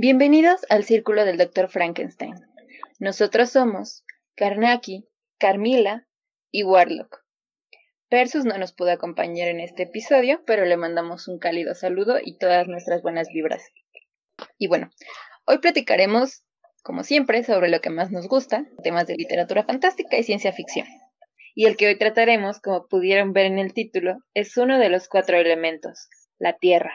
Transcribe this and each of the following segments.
Bienvenidos al Círculo del Dr. Frankenstein. Nosotros somos Karnaki, Carmila y Warlock. Persus no nos pudo acompañar en este episodio, pero le mandamos un cálido saludo y todas nuestras buenas vibras. Y bueno, hoy platicaremos, como siempre, sobre lo que más nos gusta, temas de literatura fantástica y ciencia ficción. Y el que hoy trataremos, como pudieron ver en el título, es uno de los cuatro elementos, la Tierra.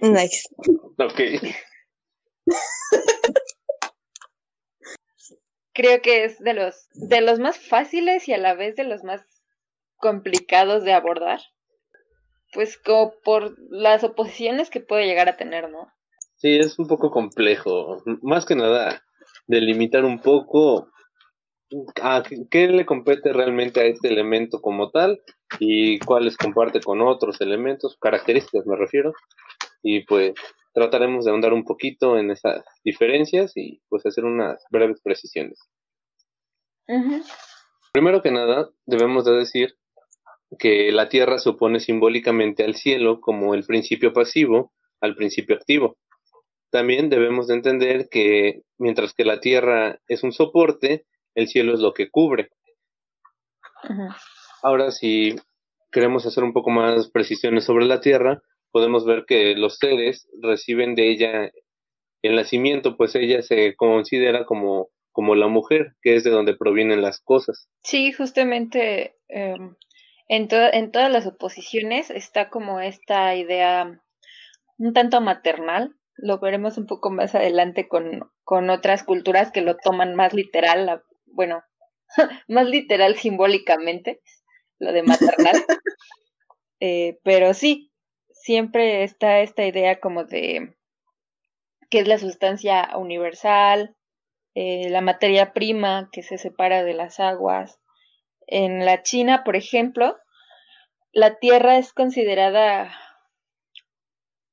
Nice. Ok. Creo que es de los, de los más fáciles y a la vez de los más complicados de abordar. Pues como por las oposiciones que puede llegar a tener, ¿no? Sí, es un poco complejo. Más que nada, delimitar un poco a qué le compete realmente a este elemento como tal y cuáles comparte con otros elementos, características me refiero, y pues trataremos de ahondar un poquito en esas diferencias y pues hacer unas breves precisiones. Primero que nada, debemos de decir que la Tierra se opone simbólicamente al cielo como el principio pasivo al principio activo. También debemos de entender que mientras que la Tierra es un soporte, el cielo es lo que cubre. Ahora, si queremos hacer un poco más precisiones sobre la Tierra, podemos ver que los seres reciben de ella el nacimiento, pues ella se considera como, como la mujer, que es de donde provienen las cosas. Sí, justamente em, en, en todas las oposiciones está como esta idea un tanto maternal, lo veremos un poco más adelante con, con otras culturas que lo toman más literal, bueno, más literal simbólicamente, lo de maternal. eh, pero sí, siempre está esta idea como de que es la sustancia universal, eh, la materia prima que se separa de las aguas. En la China, por ejemplo, la Tierra es considerada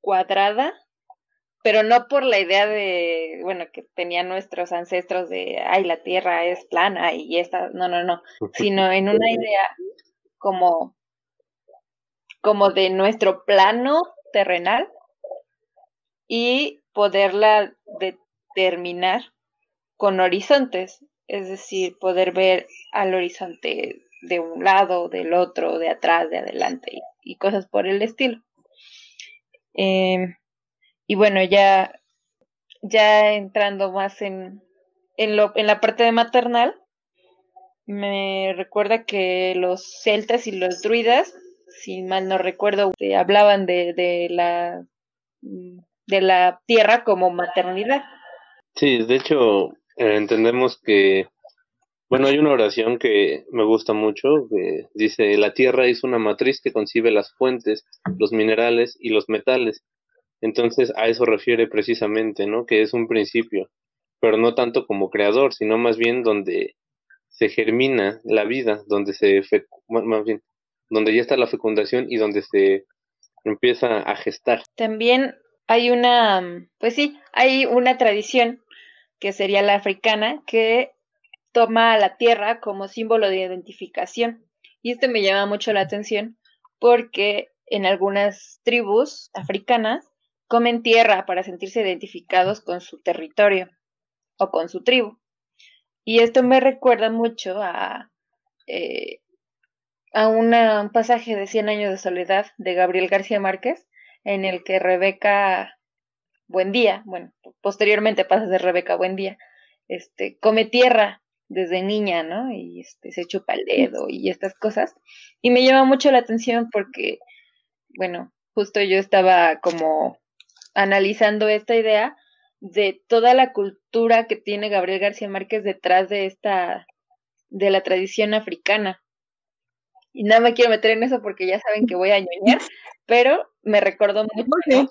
cuadrada, pero no por la idea de, bueno, que tenían nuestros ancestros de, ay, la Tierra es plana y esta, no, no, no, sino en una idea como como de nuestro plano terrenal y poderla determinar con horizontes, es decir, poder ver al horizonte de un lado, del otro, de atrás, de adelante y, cosas por el estilo. Em, y bueno, ya, ya entrando más en, en, lo, en la parte de maternal, me recuerda que los celtas y los druidas si mal no recuerdo, hablaban de, de, la, de la tierra como maternidad. Sí, de hecho, eh, entendemos que, bueno, hay una oración que me gusta mucho, que dice, la tierra es una matriz que concibe las fuentes, los minerales y los metales. Entonces, a eso refiere precisamente, ¿no? Que es un principio, pero no tanto como creador, sino más bien donde se germina la vida, donde se, más bien, donde ya está la fecundación y donde se empieza a gestar. También hay una, pues sí, hay una tradición que sería la africana que toma a la tierra como símbolo de identificación. Y esto me llama mucho la atención porque en algunas tribus africanas comen tierra para sentirse identificados con su territorio o con su tribu. Y esto me recuerda mucho a eh, a un pasaje de Cien años de soledad de Gabriel García Márquez, en el que Rebeca Buendía, bueno, posteriormente pasa de Rebeca Buendía, este, come tierra desde niña, ¿no? Y este, se chupa el dedo y estas cosas. Y me llama mucho la atención porque, bueno, justo yo estaba como analizando esta idea de toda la cultura que tiene Gabriel García Márquez detrás de esta de la tradición africana. Y no me quiero meter en eso porque ya saben que voy a ñoñar, pero me recordó mucho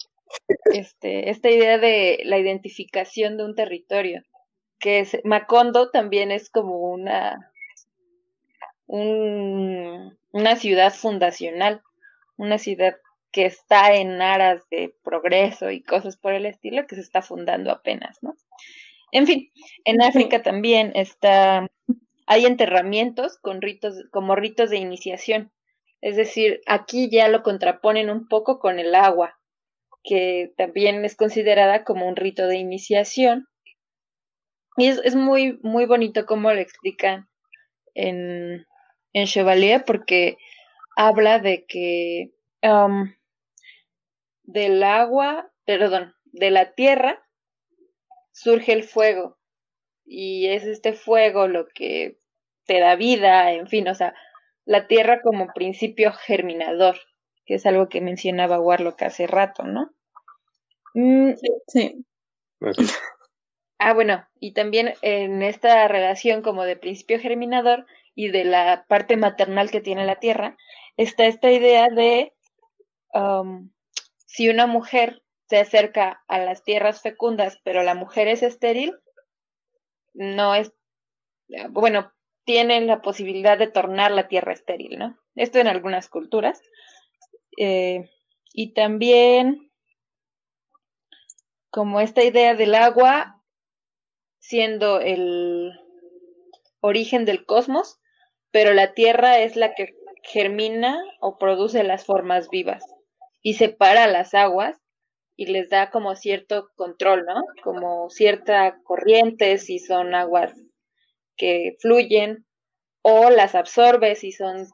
este, esta idea de la identificación de un territorio, que es, Macondo también es como una, una ciudad fundacional, una ciudad que está en aras de progreso y cosas por el estilo, que se está fundando apenas, ¿no? En fin, en África también está, hay enterramientos con ritos, como ritos de iniciación. Es decir, aquí ya lo contraponen un poco con el agua, que también es considerada como un rito de iniciación. Y es, muy, muy bonito cómo lo explican en, en Chevalier, porque habla de que um, del agua, perdón, de la tierra surge el fuego y es este fuego lo que te da vida, en fin, o sea, la tierra como principio germinador, que es algo que mencionaba Warlock hace rato, ¿no? Mm, sí. Ah, bueno, y también en esta relación como de principio germinador y de la parte maternal que tiene la tierra, está esta idea de um, si una mujer se acerca a las tierras fecundas, pero la mujer es estéril, no es, bueno, tienen la posibilidad de tornar la tierra estéril, ¿no? Esto en algunas culturas. Eh, y también como esta idea del agua siendo el origen del cosmos, pero la tierra es la que germina o produce las formas vivas y separa las aguas y les da como cierto control, ¿no? Como cierta corriente si son aguas que fluyen o las absorbe si son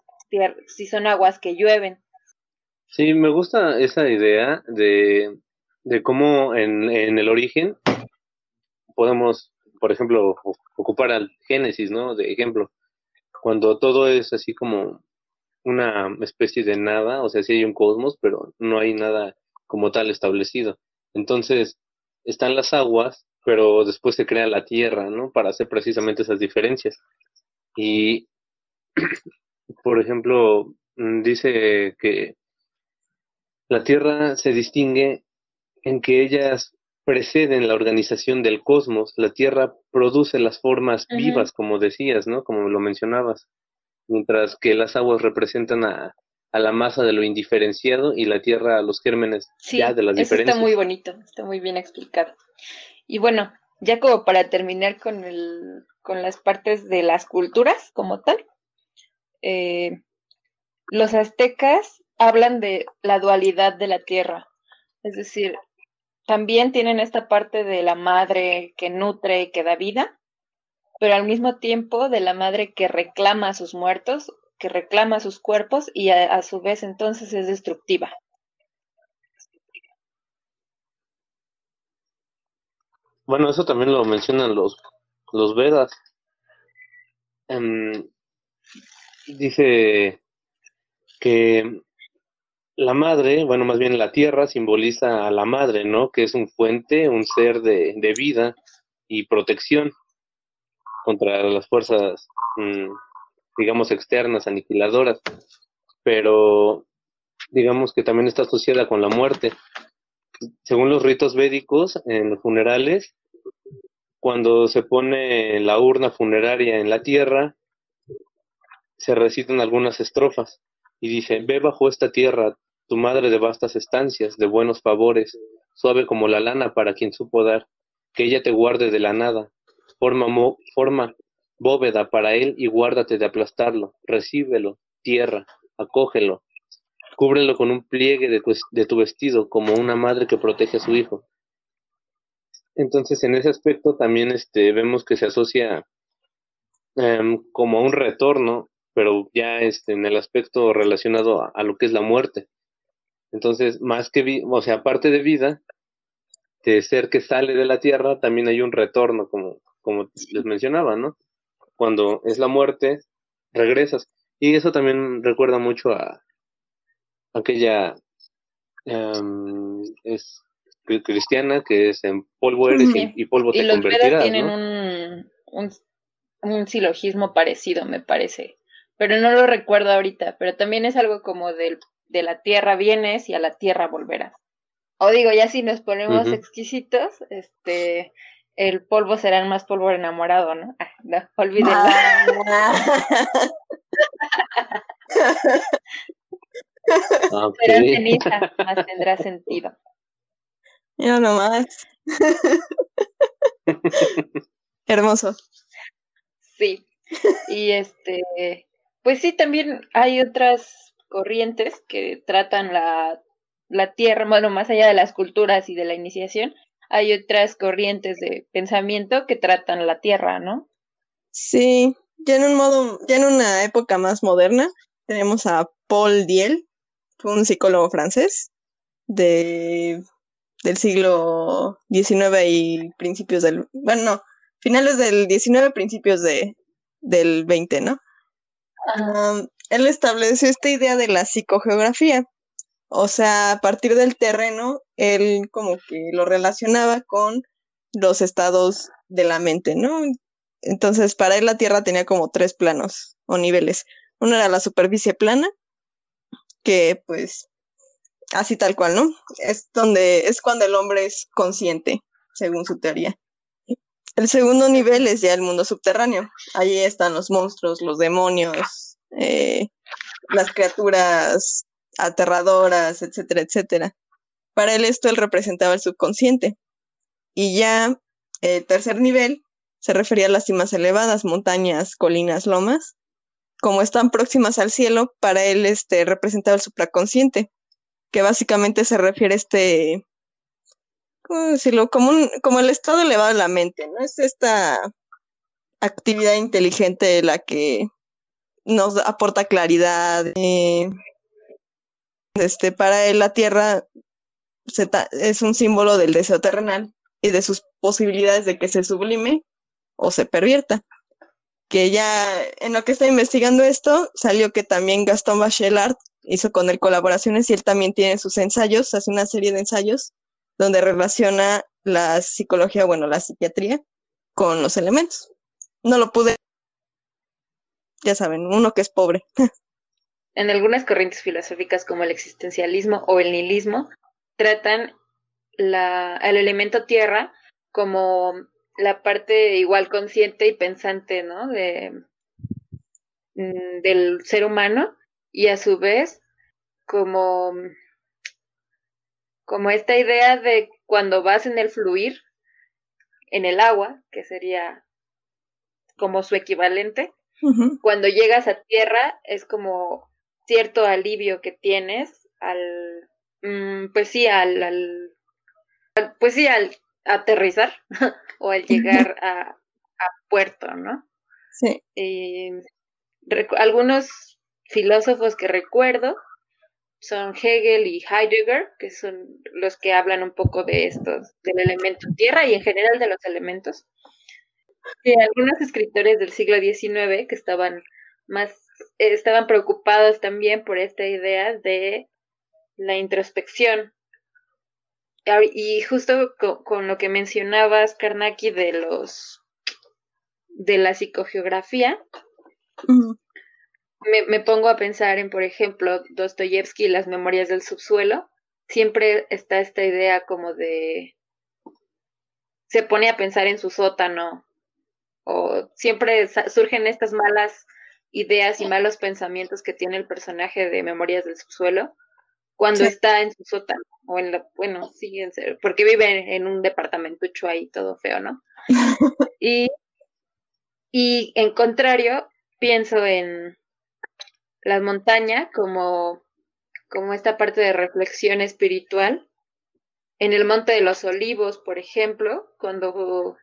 si son aguas que llueven. Sí, me gusta esa idea de, de cómo en, en el origen podemos, por ejemplo, ocupar al Génesis, ¿no? De ejemplo, cuando todo es así como una especie de nada, o sea, sí hay un cosmos, pero no hay nada como tal establecido. Entonces, están las aguas, pero después se crea la tierra, ¿no? Para hacer precisamente esas diferencias. Y, por ejemplo, mm, dice que la tierra se distingue en que ellas preceden la organización del cosmos. La tierra produce las formas vivas, como decías, ¿no? Como lo mencionabas. Mientras que las aguas representan a, a la masa de lo indiferenciado y la tierra a los gérmenes ya de las eso Está muy bonito, está muy bien explicado. Y bueno, ya como para terminar con, el, con las partes de las culturas como tal, eh, los aztecas hablan de la dualidad de la tierra, es decir, también tienen esta parte de la madre que nutre y que da vida, pero al mismo tiempo de la madre que reclama a sus muertos que reclama sus cuerpos y a, su vez entonces es destructiva. Bueno, eso también lo mencionan los, los Vedas. Em, dice que la madre, bueno, más bien la tierra simboliza a la madre, ¿no? Que es un fuente, un ser de, de vida y protección contra las fuerzas mm, digamos, externas, aniquiladoras, pero digamos que también está asociada con la muerte. Según los ritos védicos, en los funerales, cuando se pone la urna funeraria en la tierra, se recitan algunas estrofas y dice, ve bajo esta tierra, tu madre de vastas estancias, de buenos favores, suave como la lana para quien supo dar, que ella te guarde de la nada, forma, forma bóveda para él y guárdate de aplastarlo, recíbelo, tierra, acógelo, cúbrelo con un pliegue de tu, de tu vestido como una madre que protege a su hijo. Entonces, en ese aspecto también este, vemos que se asocia um, como un retorno, pero ya este, en el aspecto relacionado a, a, lo que es la muerte. Entonces, más que, o sea, aparte de vida, de ser que sale de la tierra, también hay un retorno, como, como les mencionaba, ¿no? Cuando es la muerte, regresas. Y eso también recuerda mucho a aquella um, es cristiana que es en polvo eres y, polvo te y los convertirás. tienen un, un silogismo parecido, me parece, pero no lo recuerdo ahorita, pero también es algo como del, de la tierra vienes y a la tierra volverás. O digo, ya si nos ponemos exquisitos, este, el polvo será el más polvo enamorado, ¿no? Ah, no, olvídenlo. Ah. Será ceniza, más tendrá sentido. Ya nomás. Hermoso. Sí. Y este, pues sí, también hay otras corrientes que tratan la, la tierra, bueno, más allá de las culturas y de la iniciación, hay otras corrientes de pensamiento que tratan la tierra, ¿no? Sí, ya en un modo, ya en una época más moderna, tenemos a Paul Diel, fue un psicólogo francés de del siglo XIX y principios del, bueno, no, finales del XIX, principios de, del XX, ¿no? él estableció esta idea de la psicogeografía, o sea, a partir del terreno, él como que lo relacionaba con los estados de la mente, ¿no? Entonces, para él la Tierra tenía como tres planos o niveles. Uno era la superficie plana, que pues así tal cual, ¿no? Es donde es cuando el hombre es consciente, según su teoría. El segundo nivel es ya el mundo subterráneo. Allí están los monstruos, los demonios, eh, las criaturas aterradoras, etcétera, etcétera. Para él esto él representaba el subconsciente. Y ya el tercer nivel se refería a las cimas elevadas, montañas, colinas, lomas. Como están próximas al cielo, para él este representaba el supraconsciente, que básicamente se refiere a este, ¿cómo decirlo? Como, un, como el estado elevado de la mente, ¿no? Es esta actividad inteligente la que nos aporta claridad, eh, este, para él la Tierra es un símbolo del deseo terrenal y de sus posibilidades de que se sublime o se pervierta. Que ya en lo que está investigando esto, salió que también Gastón Bachelard hizo con él colaboraciones y él también tiene sus ensayos, hace una serie de ensayos donde relaciona la psicología, bueno, la psiquiatría con los elementos. No lo pude, ya saben, uno que es pobre. En algunas corrientes filosóficas como el existencialismo o el nihilismo, tratan la, el elemento tierra como la parte igual consciente y pensante, ¿no? De, mm, del ser humano y a su vez como, como esta idea de cuando vas en el fluir, en el agua, que sería como su equivalente, cuando llegas a tierra es como cierto alivio que tienes al, mm, pues sí, al, al, pues sí, al aterrizar o al llegar a, a puerto, ¿no? Sí. algunos filósofos que recuerdo son Hegel y Heidegger, que son los que hablan un poco de estos, del elemento tierra y en general de los elementos. Y algunos escritores del siglo XIX que estaban más estaban preocupados también por esta idea de la introspección. Y justo con, lo que mencionabas, Karnaki, de los de la psicogeografía, me, me, pongo a pensar en, por ejemplo, Dostoyevsky y las memorias del subsuelo. Siempre está esta idea como de se pone a pensar en su sótano o siempre surgen estas malas ideas y malos pensamientos que tiene el personaje de Memorias del Subsuelo cuando está en su sótano o en la, bueno, sí, porque vive en un departamento ahí todo feo, ¿no? y, y en contrario, pienso en las montañas como, como esta parte de reflexión espiritual. En el Monte de los Olivos, por ejemplo, cuando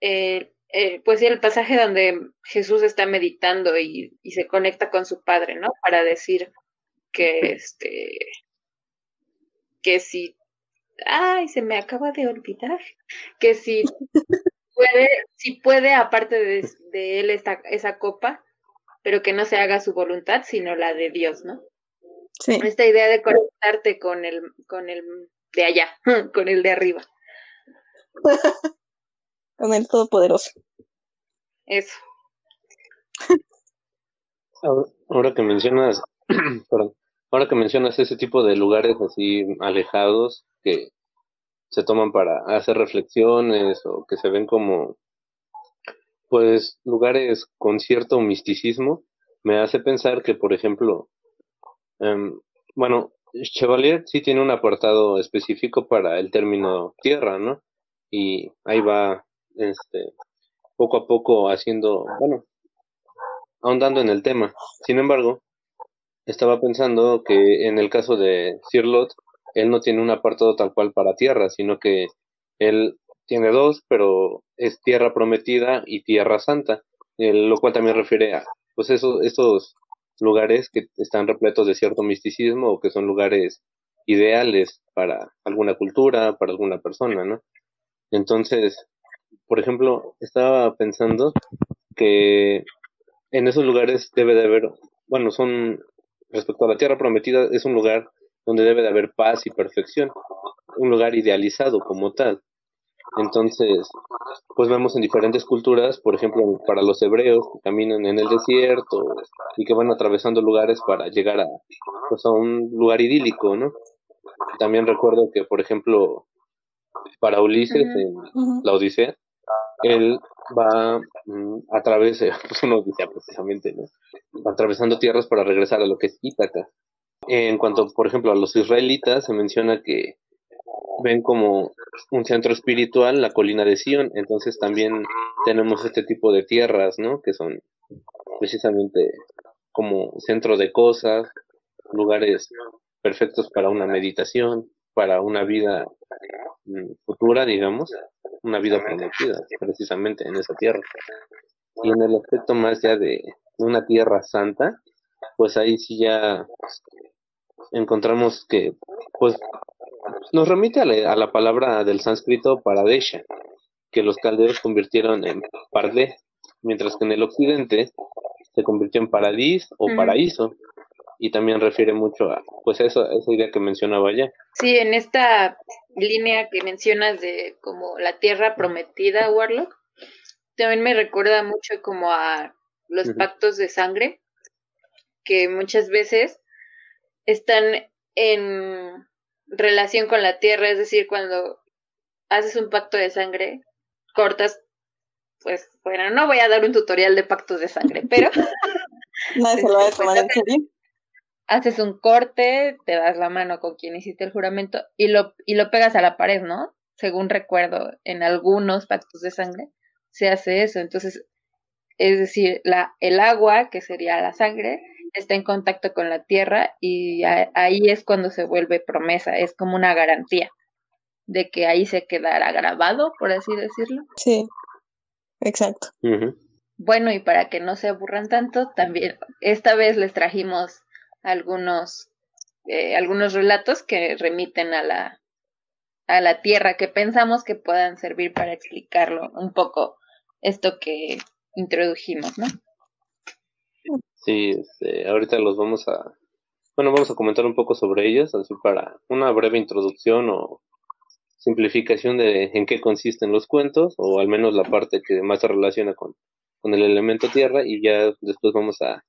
eh, eh, pues sí, el pasaje donde Jesús está meditando y, y, se conecta con su padre, ¿no? Para decir que este, que si, ay, se me acaba de olvidar, que si puede, si puede, aparte de, de él esta, esa copa, pero que no se haga su voluntad, sino la de Dios, ¿no? Sí. Esta idea de conectarte con el, con el de allá, con el de arriba. con el Todopoderoso. Eso. Ahora que mencionas, perdón, ahora que mencionas ese tipo de lugares así alejados que se toman para hacer reflexiones o que se ven como pues lugares con cierto misticismo, me hace pensar que, por ejemplo, em, bueno, Chevalier sí tiene un apartado específico para el término tierra, ¿no? Y ahí va, este, poco a poco haciendo, bueno, ahondando en el tema. Sin embargo, estaba pensando que en el caso de Sir Lot, él no tiene un apartado tal cual para tierra, sino que él tiene dos, pero es tierra prometida y tierra santa, lo cual también refiere a, pues eso, estos lugares que están repletos de cierto misticismo o que son lugares ideales para alguna cultura, para alguna persona, ¿no? Entonces, por ejemplo, estaba pensando que en esos lugares debe de haber, bueno, son, respecto a la tierra prometida, es un lugar donde debe de haber paz y perfección, un lugar idealizado como tal. Entonces, pues vemos en diferentes culturas, por ejemplo, para los hebreos que caminan en el desierto y que van atravesando lugares para llegar a, pues, a un lugar idílico, ¿no? También recuerdo que, por ejemplo, para Ulises en la Odisea, él va mm, a través, de, pues una odisea precisamente, ¿no? Atravesando tierras para regresar a lo que es Ítaca. En cuanto, por ejemplo, a los israelitas, se menciona que ven como un centro espiritual la colina de Sion, entonces también tenemos este tipo de tierras, ¿no? Que son precisamente como centro de cosas, lugares perfectos para una meditación, para una vida mm, futura, digamos, una vida prometida, precisamente en esa tierra. Y en el aspecto más ya de una tierra santa, pues ahí sí ya encontramos que, pues, nos remite a la, palabra del sánscrito paradesha, que los caldeos convirtieron en pardé, mientras que en el occidente se convirtió en paradis o paraíso, y también refiere mucho a, pues, eso, esa idea que mencionaba ya. Sí, en esta línea que mencionas de como la tierra prometida, Warlock, también me recuerda mucho como a los pactos de sangre, que muchas veces están en relación con la tierra, es decir, cuando haces un pacto de sangre, cortas, pues, bueno, no voy a dar un tutorial de pactos de sangre, pero... Nadie se lo va a tomar en serio. Haces un corte, te das la mano con quien hiciste el juramento y lo, y lo pegas a la pared, ¿no? Según recuerdo, en algunos pactos de sangre se hace eso. Entonces, es decir, la, el agua, que sería la sangre, está en contacto con la tierra y ahí es cuando se vuelve promesa, es como una garantía de que ahí se quedará grabado, por así decirlo. Sí, exacto. Bueno, y para que no se aburran tanto, también esta vez les trajimos algunos, eh, algunos relatos que remiten a la, a la tierra, que pensamos que puedan servir para explicarlo un poco esto que introdujimos, ¿no? Sí, este, ahorita los vamos a, bueno, vamos a comentar un poco sobre ellos, así para una breve introducción o simplificación de en qué consisten los cuentos, o al menos la parte que más se relaciona con, con el elemento tierra, y ya después vamos a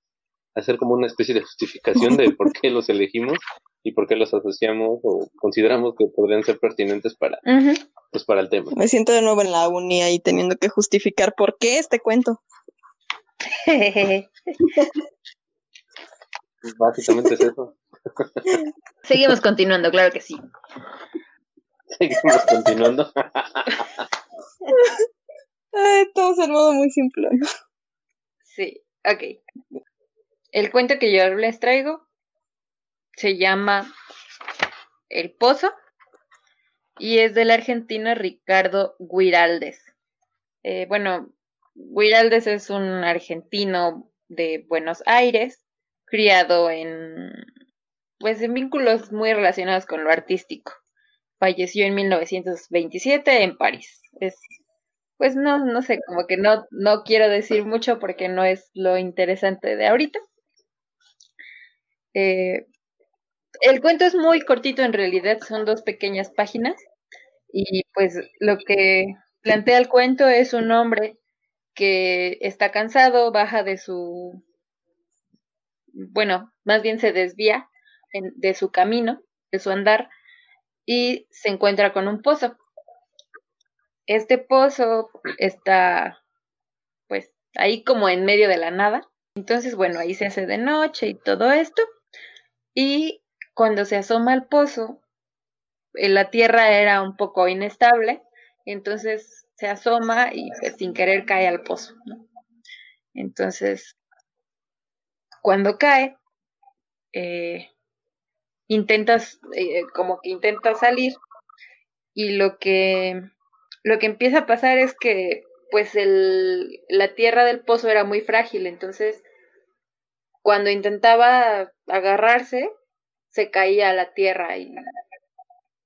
hacer como una especie de justificación de por qué los elegimos y por qué los asociamos o consideramos que podrían ser pertinentes para, pues para el tema. Me siento de nuevo en la uni ahí teniendo que justificar por qué este cuento. Básicamente es eso. Seguimos continuando, claro que sí. Seguimos continuando. todo es en modo muy simple. Sí, ok. El cuento que yo les traigo se llama El Pozo y es del argentino Ricardo Guiraldes. Eh, bueno, Guiraldes es un argentino de Buenos Aires, criado en pues en vínculos muy relacionados con lo artístico. Falleció en 1927 en París. Es pues no no sé, como que no no quiero decir mucho porque no es lo interesante de ahorita. Eh, el cuento es muy cortito en realidad, son dos pequeñas páginas y pues lo que plantea el cuento es un hombre que está cansado, baja de su bueno, más bien se desvía de su camino, de su andar, y se encuentra con un pozo. Este pozo está, pues, ahí como en medio de la nada. Entonces, bueno, ahí se hace de noche y todo esto. Y cuando se asoma al pozo, eh, la tierra era un poco inestable, entonces se asoma y pues, sin querer cae al pozo. Entonces, cuando cae, eh, intentas, eh, como que intenta salir y lo que, lo que empieza a pasar es que pues el, la tierra del pozo era muy frágil, entonces cuando intentaba agarrarse, se caía a la tierra y,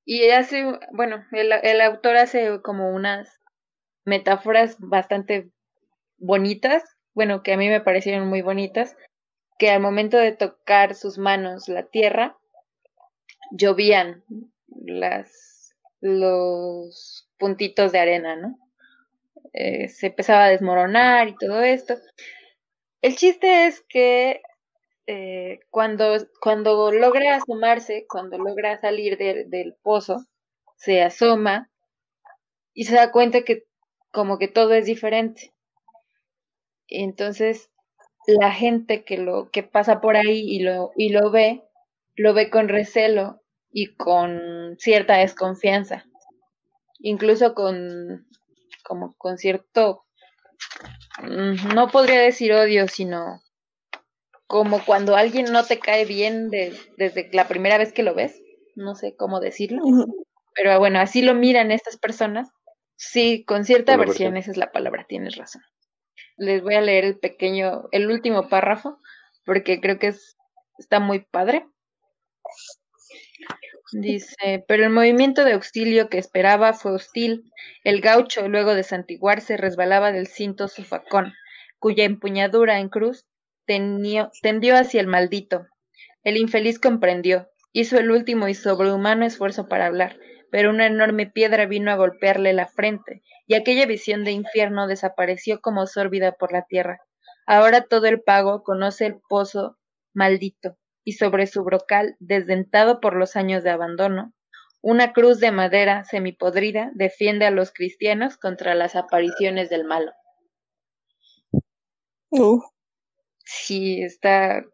y hace, bueno, el, el autor hace como unas metáforas bastante bonitas, bueno, que a mí me parecieron muy bonitas, que al momento de tocar sus manos la tierra, llovían las, los puntitos de arena, ¿no? Eh, se empezaba a desmoronar y todo esto. El chiste es que eh, cuando, cuando logra asomarse, cuando logra salir del pozo, se asoma y se da cuenta que como que todo es diferente. Entonces, la gente que lo que pasa por ahí y lo y lo ve, lo ve con recelo y con cierta desconfianza. Incluso con como con cierto no podría decir odio, sino como cuando alguien no te cae bien desde la primera vez que lo ves, no sé cómo decirlo, pero bueno, así lo miran estas personas. Sí, con cierta versión, esa es la palabra, tienes razón. Les voy a leer el pequeño, el último párrafo, porque creo que es, está muy padre. Dice, pero el movimiento de auxilio que esperaba fue hostil. El gaucho, luego de santiguarse, resbalaba del cinto su facón, cuya empuñadura en cruz tendió hacia el maldito. El infeliz comprendió, hizo el último y sobrehumano esfuerzo para hablar, pero una enorme piedra vino a golpearle la frente, y aquella visión de infierno desapareció como sórbida por la tierra. Ahora todo el pago conoce el pozo maldito, y sobre su brocal, desdentado por los años de abandono, una cruz de madera semipodrida defiende a los cristianos contra las apariciones del malo. Uh. Sí, está.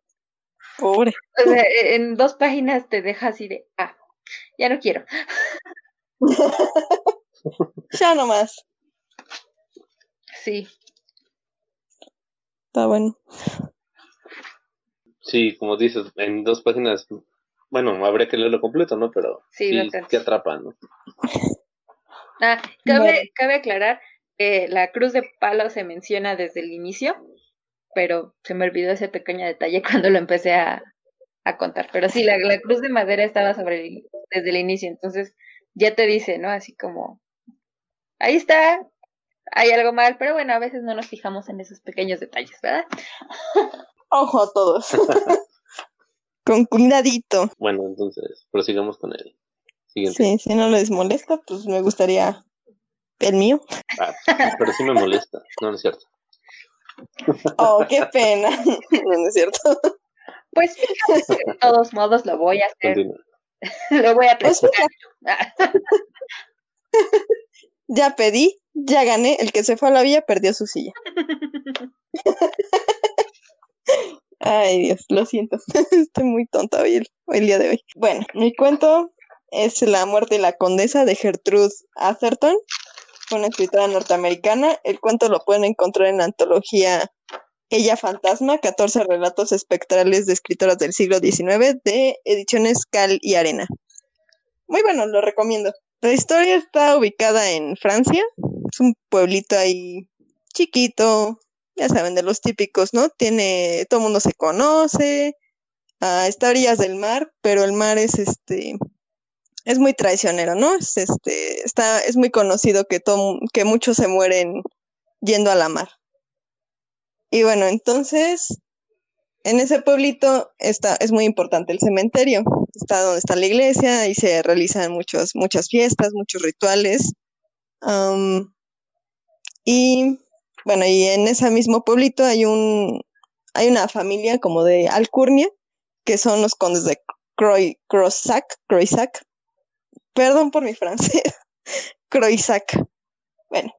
Pobre. O sea, e, en dos páginas te deja así de, ah, ya no quiero. ya nomás. Sí. Está bueno. Sí, como dices, en dos páginas, bueno, habría que leerlo completo, ¿no? Pero sí, te atrapa, ¿no? Ah, cabe, cabe aclarar que la cruz de palo se menciona desde el inicio, pero se me olvidó ese pequeño detalle cuando lo empecé a, a contar. Pero sí, la, la, cruz de madera estaba sobre desde el inicio, entonces ya te dice, ¿no? Así como, ahí está, hay algo mal, pero bueno, a veces no nos fijamos en esos pequeños detalles, ¿verdad? Ojo a todos. con cuidadito. Bueno, entonces, prosigamos con el siguiente. Sí, si no les molesta, pues me gustaría el mío. Ah, pero sí me molesta, no, no es cierto. Oh, qué pena. No, es cierto. Pues de todos modos lo voy a hacer. Lo voy a pues presentar. ya pedí, ya gané. El que se fue a la vía perdió su silla. Ay, Dios, lo siento. Estoy muy tonta hoy el, día de hoy. Bueno, mi cuento es La muerte de la condesa de Gertrude Atherton, una escritora norteamericana. El cuento lo pueden encontrar en la antología Ella Fantasma, 14 relatos espectrales de escritoras del siglo XIX de ediciones Cal y Arena. Muy bueno, lo recomiendo. La historia está ubicada en Francia. Es un pueblito ahí chiquito, ya saben, de los típicos, ¿no? Tiene, todo el mundo se conoce, uh, está a orillas del mar, pero el mar es este, es muy traicionero, ¿no? Es este, está, es muy conocido que todo, que muchos se mueren yendo a la mar. Y bueno, entonces, en ese pueblito está, es muy importante el cementerio, está donde está la iglesia y se realizan muchos, muchas fiestas, muchos rituales. y bueno, y en ese mismo pueblito hay un, hay una familia como de Alcurnia, que son los condes de Croy, Croisac, Perdón por mi francés. Croisac. Bueno.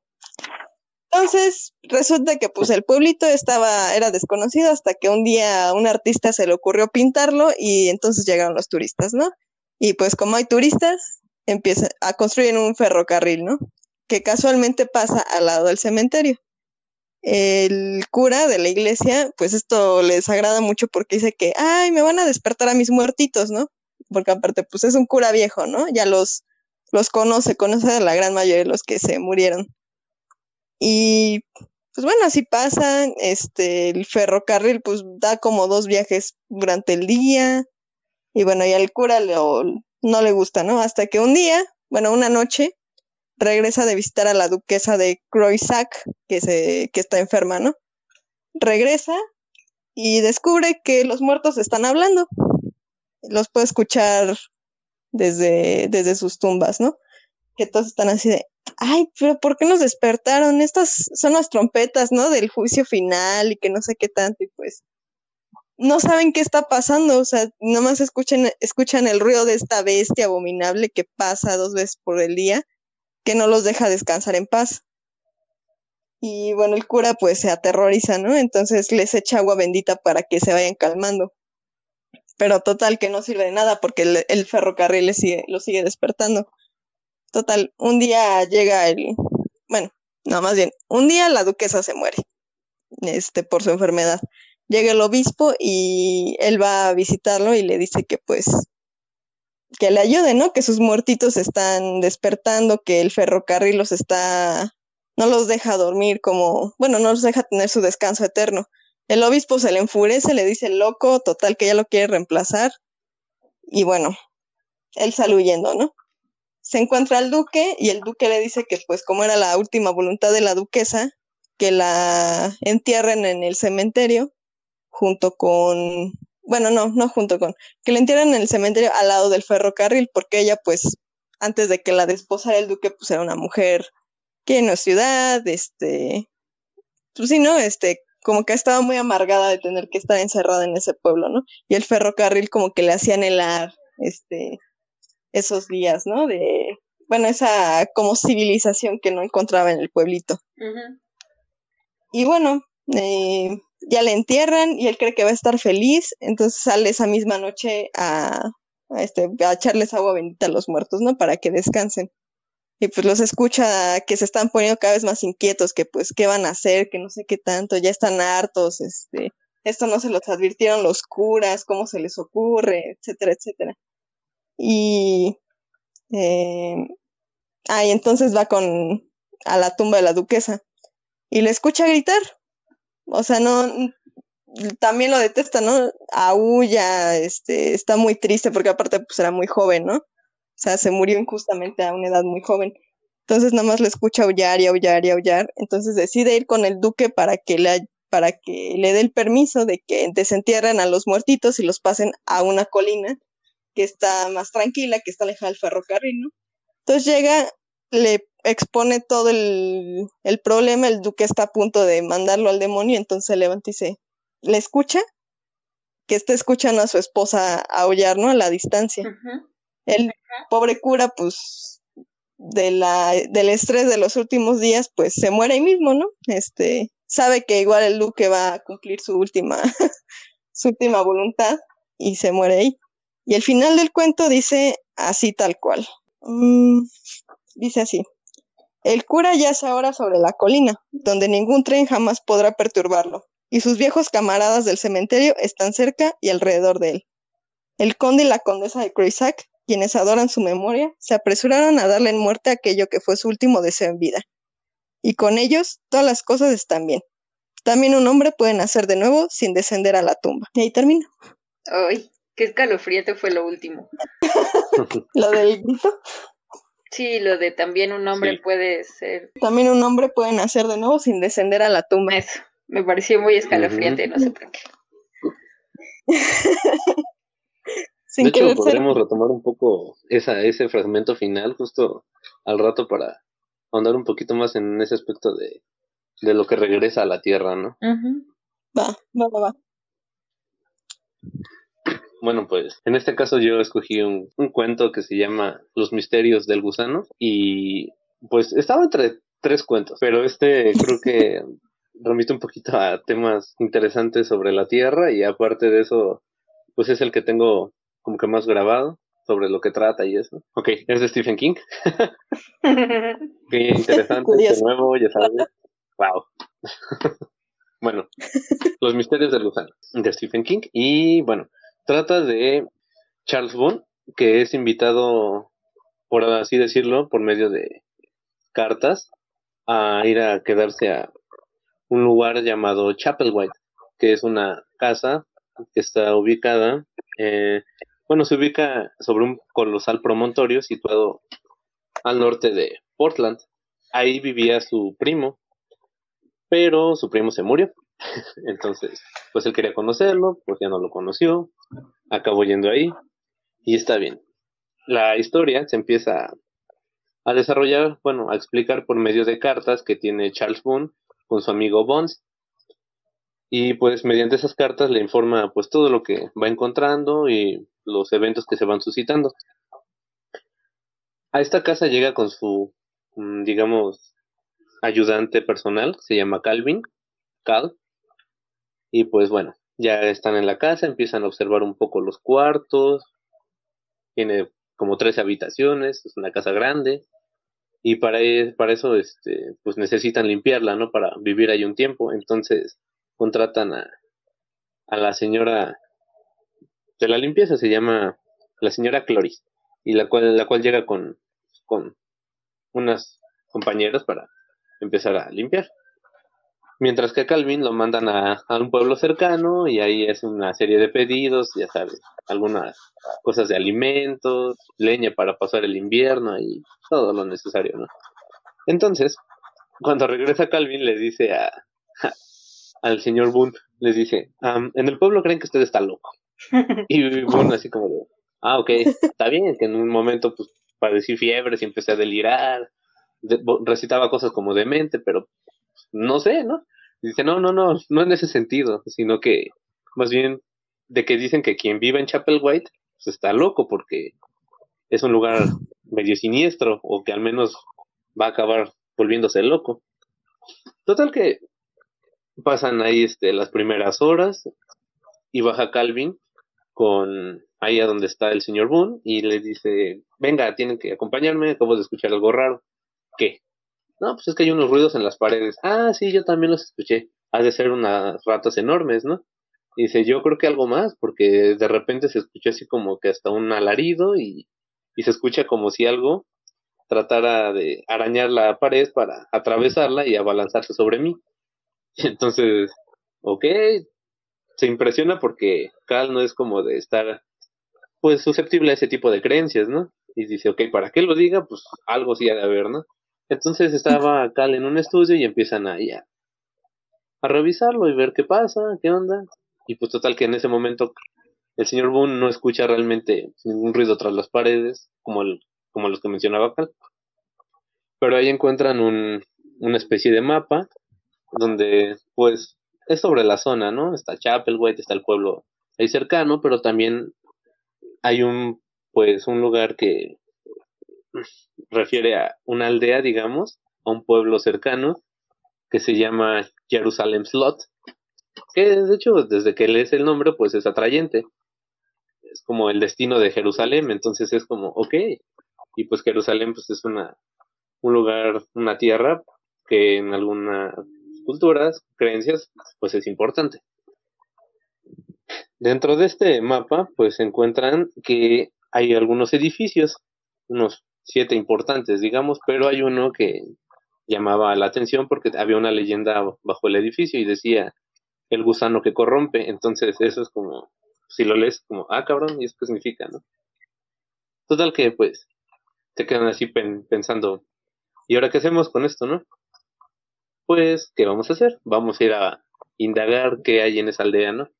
Entonces, resulta que pues el pueblito estaba, era desconocido hasta que un día un artista se le ocurrió pintarlo y entonces llegaron los turistas, ¿no? Y pues como hay turistas, empiezan a construir un ferrocarril, ¿no? Que casualmente pasa al lado del cementerio el cura de la iglesia, pues esto les agrada mucho porque dice que, ay, me van a despertar a mis muertitos, ¿no? Porque aparte, pues es un cura viejo, ¿no? Ya los, los conoce, conoce a la gran mayoría de los que se murieron. Y pues bueno, así pasa, este, el ferrocarril pues da como dos viajes durante el día, y bueno, y al cura no le gusta, ¿no? Hasta que un día, bueno, una noche, regresa de visitar a la duquesa de Croisac, que, se, que está enferma, ¿no? Regresa y descubre que los muertos están hablando. Los puede escuchar desde, desde sus tumbas, ¿no? Que todos están así de, ay, pero ¿por qué nos despertaron? Estas son las trompetas, ¿no? Del juicio final y que no sé qué tanto, y pues no saben qué está pasando, o sea, nomás escuchan, escuchan el ruido de esta bestia abominable que pasa dos veces por el día que no los deja descansar en paz. Y bueno, el cura pues se aterroriza, ¿no? Entonces les echa agua bendita para que se vayan calmando. Pero total que no sirve de nada porque el, ferrocarril le sigue, lo sigue despertando. Total, un día llega el, bueno, no más bien, un día la duquesa se muere, este, por su enfermedad. Llega el obispo y él va a visitarlo y le dice que pues que le ayude, ¿no? Que sus muertitos están despertando, que el ferrocarril los está, no los deja dormir como, bueno, no los deja tener su descanso eterno. El obispo se le enfurece, le dice loco, total que ya lo quiere reemplazar. Y bueno, él sale huyendo, ¿no? Se encuentra al duque y el duque le dice que pues como era la última voluntad de la duquesa, que la entierren en el cementerio junto con bueno, no, no junto con, que la entierran en el cementerio al lado del ferrocarril, porque ella, pues, antes de que la desposara el duque, pues era una mujer que no es ciudad, este, pues sí, ¿no? Este, como que estaba muy amargada de tener que estar encerrada en ese pueblo, ¿no? Y el ferrocarril como que le hacía anhelar, este, esos días, ¿no? De, bueno, esa como civilización que no encontraba en el pueblito. Y bueno, eh, ya le entierran y él cree que va a estar feliz, entonces sale esa misma noche a, este, a echarles agua bendita a los muertos, ¿no? Para que descansen. Y pues los escucha que se están poniendo cada vez más inquietos, que pues qué van a hacer, que no sé qué tanto, ya están hartos, este, esto no se los advirtieron los curas, cómo se les ocurre, etcétera, etcétera. Y, eh, ah, entonces va con, a la tumba de la duquesa y le escucha gritar, o sea, no, también lo detesta, ¿no? Aúlla, este, está muy triste porque aparte pues era muy joven, ¿no? O sea, se murió injustamente a una edad muy joven. Entonces nada más le escucha aullar y aullar y aullar. Entonces decide ir con el duque para que le, para que le dé el permiso de que desentierren a los muertitos y los pasen a una colina que está más tranquila, que está alejada del ferrocarril, ¿no? Entonces llega, le expone todo el, problema, el duque está a punto de mandarlo al demonio, entonces se levanta y se le escucha, que está escuchando a su esposa aullar, ¿no? A la distancia. El pobre cura, pues, de la, del estrés de los últimos días, pues se muere ahí mismo, ¿no? Este, sabe que igual el duque va a cumplir su última, su última voluntad y se muere ahí. Y el final del cuento dice así tal cual. Mm, dice así. El cura yace ahora sobre la colina, donde ningún tren jamás podrá perturbarlo, y sus viejos camaradas del cementerio están cerca y alrededor de él. El conde y la condesa de Croisac, quienes adoran su memoria, se apresuraron a darle en muerte aquello que fue su último deseo en vida. Y con ellos todas las cosas están bien. También un hombre puede nacer de nuevo sin descender a la tumba. Y ahí termino. Ay, qué escalofriante fue lo último. ¿Lo del grito? Sí, lo de también un hombre puede ser. También un hombre puede nacer de nuevo sin descender a la tumba. Eso, me pareció muy escalofriante, no sé por qué. de hecho, podríamos retomar un poco esa, ese fragmento final justo al rato para ahondar un poquito más en ese aspecto de, de lo que regresa a la tierra, ¿no? Va, va, va, va. Bueno, pues en este caso yo escogí un, un cuento que se llama Los misterios del gusano y pues estaba entre tres cuentos, pero este creo que remite un poquito a temas interesantes sobre la Tierra y aparte de eso, pues es el que tengo como que más grabado sobre lo que trata y eso. Ok, es de Stephen King. Qué interesante, de nuevo, ya sabes. Wow. bueno, Los misterios del gusano de Stephen King y bueno, trata de Charles Boone, que es invitado, por así decirlo, por medio de cartas, a ir a quedarse a un lugar llamado Chapel White, que es una casa que está ubicada, eh, bueno, se ubica sobre un colosal promontorio situado al norte de Portland. Ahí vivía su primo, pero su primo se murió. Entonces, pues él quería conocerlo, pues ya no lo conoció, acabó yendo ahí y está bien. La historia se empieza a desarrollar, bueno, a explicar por medio de cartas que tiene Charles Boone con su amigo Bonds. Y pues mediante esas cartas le informa pues todo lo que va encontrando y los eventos que se van suscitando. A esta casa llega con su, mm, digamos, ayudante personal, se llama Calvin, Cal. Y pues bueno, ya están en la casa, empiezan a observar un poco los cuartos. Tiene como tres habitaciones, es una casa grande y para, e, para eso este, pues necesitan limpiarla, ¿no? Para vivir ahí un tiempo. Entonces contratan a, a la señora de la limpieza, se llama la señora Cloris, y la cual, la cual llega con, con unas compañeras para empezar a limpiar. Mientras que a Calvin lo mandan a, a, un pueblo cercano y ahí es una serie de pedidos, ya sabes, algunas cosas de alimentos, leña para pasar el invierno y todo lo necesario, ¿no? Entonces, cuando regresa Calvin le dice a, al señor Boone, les dice, en el pueblo creen que usted está loco. Y Boone así como de, ah, ok, está bien, que en un momento pues padecí fiebre y empecé a delirar, recitaba cosas como demente, pero no sé, ¿no? Dice, no, no, no, no en ese sentido, sino que más bien de que dicen que quien vive en Chapel White pues está loco porque es un lugar medio siniestro o que al menos va a acabar volviéndose loco. Total que pasan ahí este, las primeras horas y baja Calvin con ahí a donde está el señor Boone y le dice, venga, tienen que acompañarme, acabo de escuchar algo raro. ¿Qué? No, pues es que hay unos ruidos en las paredes. Ah, sí, yo también los escuché. Ha de ser unas ratas enormes, ¿no? Y dice, yo creo que algo más, porque de repente se escuchó así como que hasta un alarido y, y se escucha como si algo tratara de arañar la pared para atravesarla y abalanzarse sobre mí. Entonces, ok, se impresiona porque Cal no es como de estar pues susceptible a ese tipo de creencias, ¿no? Y dice, ok, para qué lo diga, pues algo sí ha de haber, ¿no? Entonces estaba Cal en un estudio y empiezan a, a revisarlo y ver qué pasa, qué onda. Y pues total que en ese momento el señor Boone no escucha realmente ningún ruido tras las paredes, como, el, como los que mencionaba Cal. Pero ahí encuentran un, una especie de mapa donde pues es sobre la zona, ¿no? Está Chapelwhite, está el pueblo ahí cercano, pero también hay un pues un lugar que refiere a una aldea, digamos, a un pueblo cercano que se llama Jerusalem Slot, que de hecho desde que lees el nombre pues es atrayente. Es como el destino de Jerusalén, entonces es como, ok, y pues Jerusalén pues es una un lugar, una tierra que en algunas culturas, creencias, pues es importante. Dentro de este mapa, pues se encuentran que hay algunos edificios, unos siete importantes, digamos, pero hay uno que llamaba la atención porque había una leyenda bajo el edificio y decía el gusano que corrompe, entonces eso es como, si lo lees como, ah, cabrón, ¿y eso qué significa, no? Total que, pues, te quedan así pensando, ¿y ahora qué hacemos con esto, no? Pues, ¿qué vamos a hacer? Vamos a ir a indagar qué hay en esa aldea, ¿no?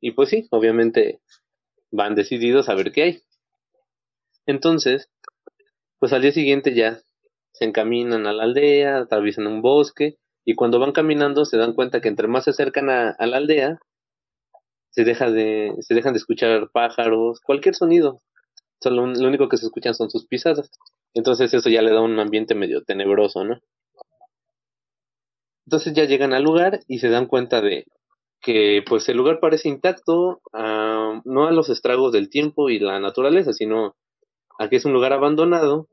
Y pues sí, obviamente van decididos a ver qué hay. Entonces, pues al día siguiente ya se encaminan a la aldea, atraviesan un bosque Y cuando van caminando se dan cuenta que entre más se acercan a, la aldea, se, deja de, se dejan de escuchar pájaros, cualquier sonido. Solo lo único que se escuchan son sus pisadas. Entonces eso ya le da un ambiente medio tenebroso, ¿no? Entonces ya llegan al lugar y se dan cuenta de que pues el lugar parece intacto, ah, no a los estragos del tiempo y la naturaleza, sino a que es un lugar abandonado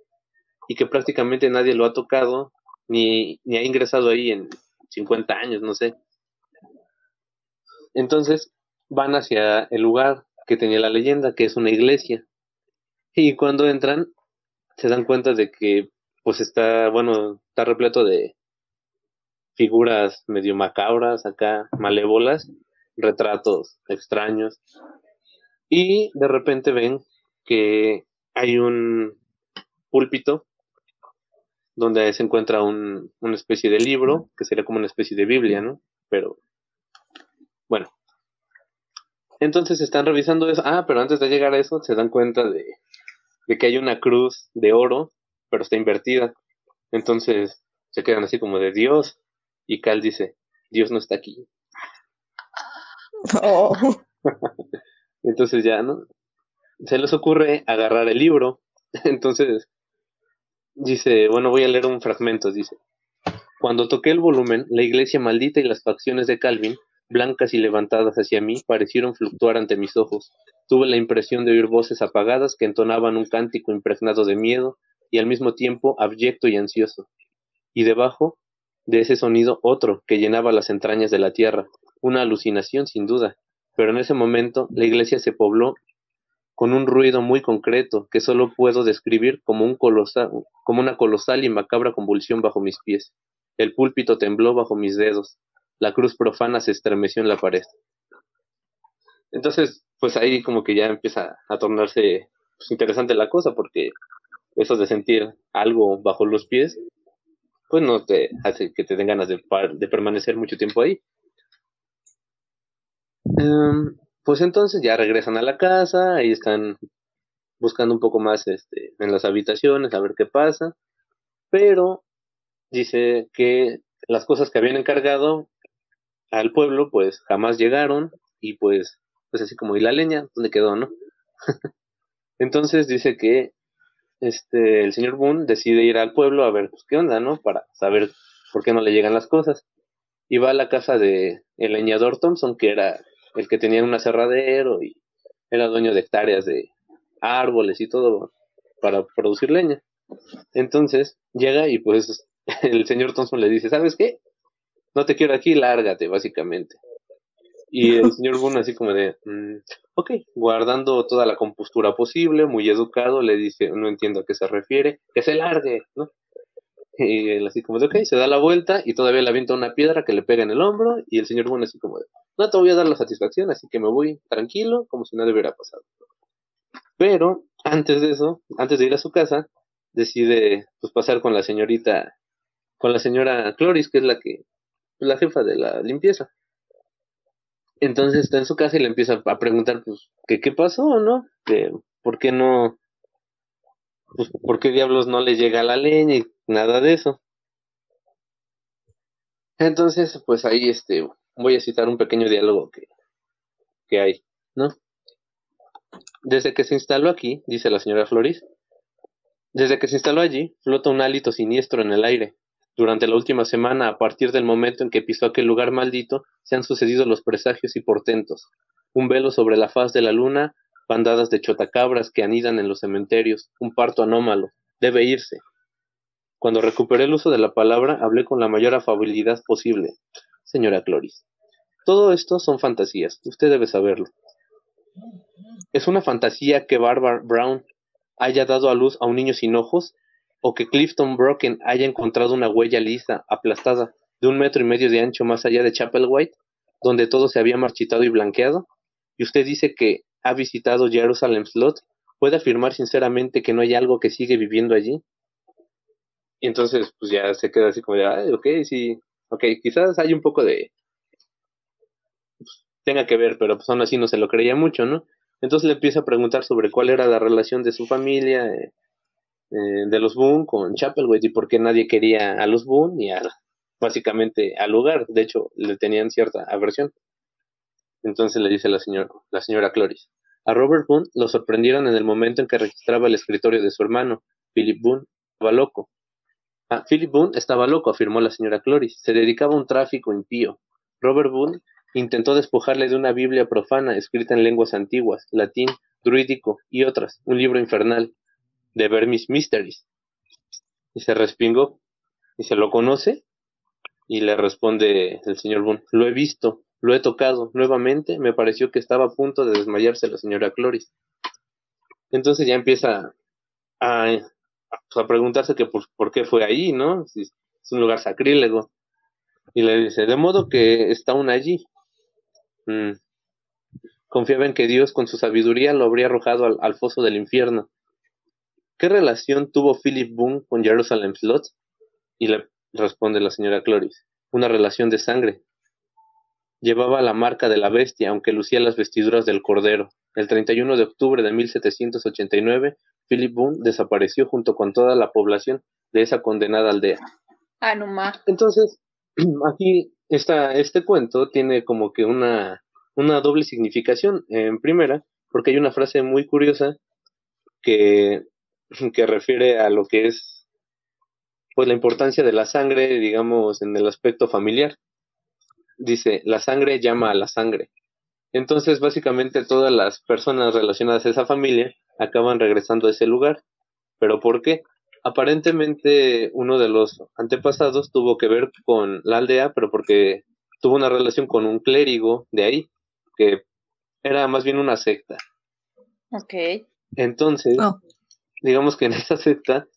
y que prácticamente nadie lo ha tocado ni, ni ha ingresado ahí en 50 años, no sé. Entonces van hacia el lugar que tenía la leyenda, que es una iglesia. Y cuando entran, se dan cuenta de que pues está, bueno, está repleto de figuras medio macabras acá, malévolas, retratos extraños. Y de repente ven que hay un púlpito donde se encuentra un, una especie de libro, que sería como una especie de Biblia, ¿no? Pero, bueno. Entonces están revisando eso. Ah, pero antes de llegar a eso, se dan cuenta de, de que hay una cruz de oro, pero está invertida. Entonces se quedan así como de Dios. Y Cal dice, Dios no está aquí. Oh. Entonces ya, ¿no? Se les ocurre agarrar el libro. Entonces dice, bueno, voy a leer un fragmento, dice. Cuando toqué el volumen, la iglesia maldita y las facciones de Calvin, blancas y levantadas hacia mí, parecieron fluctuar ante mis ojos. Tuve la impresión de oír voces apagadas que entonaban un cántico impregnado de miedo y al mismo tiempo abyecto y ansioso. Y debajo de ese sonido otro que llenaba las entrañas de la tierra, una alucinación sin duda, pero en ese momento la iglesia se pobló con un ruido muy concreto que solo puedo describir como, un colosal, como una colosal y macabra convulsión bajo mis pies. El púlpito tembló bajo mis dedos, la cruz profana se estremeció en la pared. Entonces, pues ahí como que ya empieza a tornarse pues, interesante la cosa, porque eso de sentir algo bajo los pies, pues no te hace que te den ganas de, de permanecer mucho tiempo ahí. Em, pues entonces ya regresan a la casa, ahí están buscando un poco más este, en las habitaciones, a ver qué pasa, pero dice que las cosas que habían encargado al pueblo pues jamás llegaron y pues pues así como y la leña, ¿dónde quedó, no? entonces dice que este, el señor Boone decide ir al pueblo a ver pues, qué onda, ¿no? Para saber por qué no le llegan las cosas. Y va a la casa de el leñador Thompson, que era el que tenía un aserradero y era dueño de hectáreas de árboles y todo para producir leña. Entonces llega y pues el señor Thompson le dice, ¿sabes qué? No te quiero aquí, lárgate, básicamente. Y el señor Boone así como de, mm, ok, guardando toda la compostura posible, muy educado, le dice, no entiendo a qué se refiere, que se largue, ¿no? Y él así como de, ok, se da la vuelta y todavía le avienta una piedra que le pega en el hombro y el señor Boone así como de, no te voy a dar la satisfacción, así que me voy tranquilo, como si nada hubiera pasado. Pero antes de eso, antes de ir a su casa, decide pues pasar con la señorita, con la señora Cloris, que es la que, la jefa de la limpieza. Entonces está en su casa y le empieza a preguntar, pues, que qué pasó, ¿no? ¿Por qué no? Pues, ¿por qué diablos no le llega la leña y nada de eso? Entonces, pues ahí este, voy a citar un pequeño diálogo que, que hay, ¿no? Desde que se instaló aquí, dice la señora Floris, desde que se instaló allí, flota un hálito siniestro en el aire, durante la última semana, a partir del momento en que pisó aquel lugar maldito, se han sucedido los presagios y portentos. Un velo sobre la faz de la luna, bandadas de chotacabras que anidan en los cementerios, un parto anómalo. Debe irse. Cuando recuperé el uso de la palabra, hablé con la mayor afabilidad posible. Señora Cloris, todo esto son fantasías. Usted debe saberlo. Es una fantasía que Barbara Brown haya dado a luz a un niño sin ojos o que Clifton Broken haya encontrado una huella lisa, aplastada, de un metro y medio de ancho más allá de Chapel White, donde todo se había marchitado y blanqueado, y usted dice que ha visitado Jerusalem Slot, ¿puede afirmar sinceramente que no hay algo que sigue viviendo allí? Y entonces, pues ya se queda así como de, ah, ok, sí, ok, quizás hay un poco de... Pues, tenga que ver, pero pues aún así no se lo creía mucho, ¿no? Entonces le empieza a preguntar sobre cuál era la relación de su familia, eh, eh, de los Boone con Chapelwaite y por qué nadie quería a los Boone y a, básicamente al lugar, de hecho le tenían cierta aversión. Entonces le dice la señora, la señora Cloris. A Robert Boone lo sorprendieron en el momento en que registraba el escritorio de su hermano. Philip Boone estaba loco. Ah, Philip Boone estaba loco, afirmó la señora Cloris. Se dedicaba a un tráfico impío. Robert Boone intentó despojarle de una Biblia profana escrita en lenguas antiguas, latín, druídico y otras, un libro infernal, de Vermis Mysteries. Y se respingó. Y se lo conoce. Y le responde el señor Boone, lo he visto, lo he tocado. Nuevamente me pareció que estaba a punto de desmayarse la señora Cloris. Entonces ya empieza a, a preguntarse que por, qué fue ahí, ¿no? Si es un lugar sacrílego. Y le dice, de modo que está aún allí. Mm. Confiaba en que Dios con su sabiduría lo habría arrojado al, foso del infierno. ¿Qué relación tuvo Philip Boone con Jerusalem Slot? Y le responde la señora Cloris, una relación de sangre. Llevaba la marca de la bestia, aunque lucía las vestiduras del cordero. El 31 de octubre de 1789, Philip Boone desapareció junto con toda la población de esa condenada aldea. Anuma. Entonces, aquí esta, este cuento tiene como que una, una doble significación. En primera, porque hay una frase muy curiosa que, que refiere a lo que es pues la importancia de la sangre, digamos, en el aspecto familiar. Dice, la sangre llama a la sangre. Entonces, básicamente todas las personas relacionadas a esa familia acaban regresando a ese lugar. ¿Pero por qué? aparentemente uno de los antepasados tuvo que ver con la aldea, pero porque tuvo una relación con un clérigo de ahí, que era más bien una secta. Ok. Entonces, oh. digamos que en esa secta,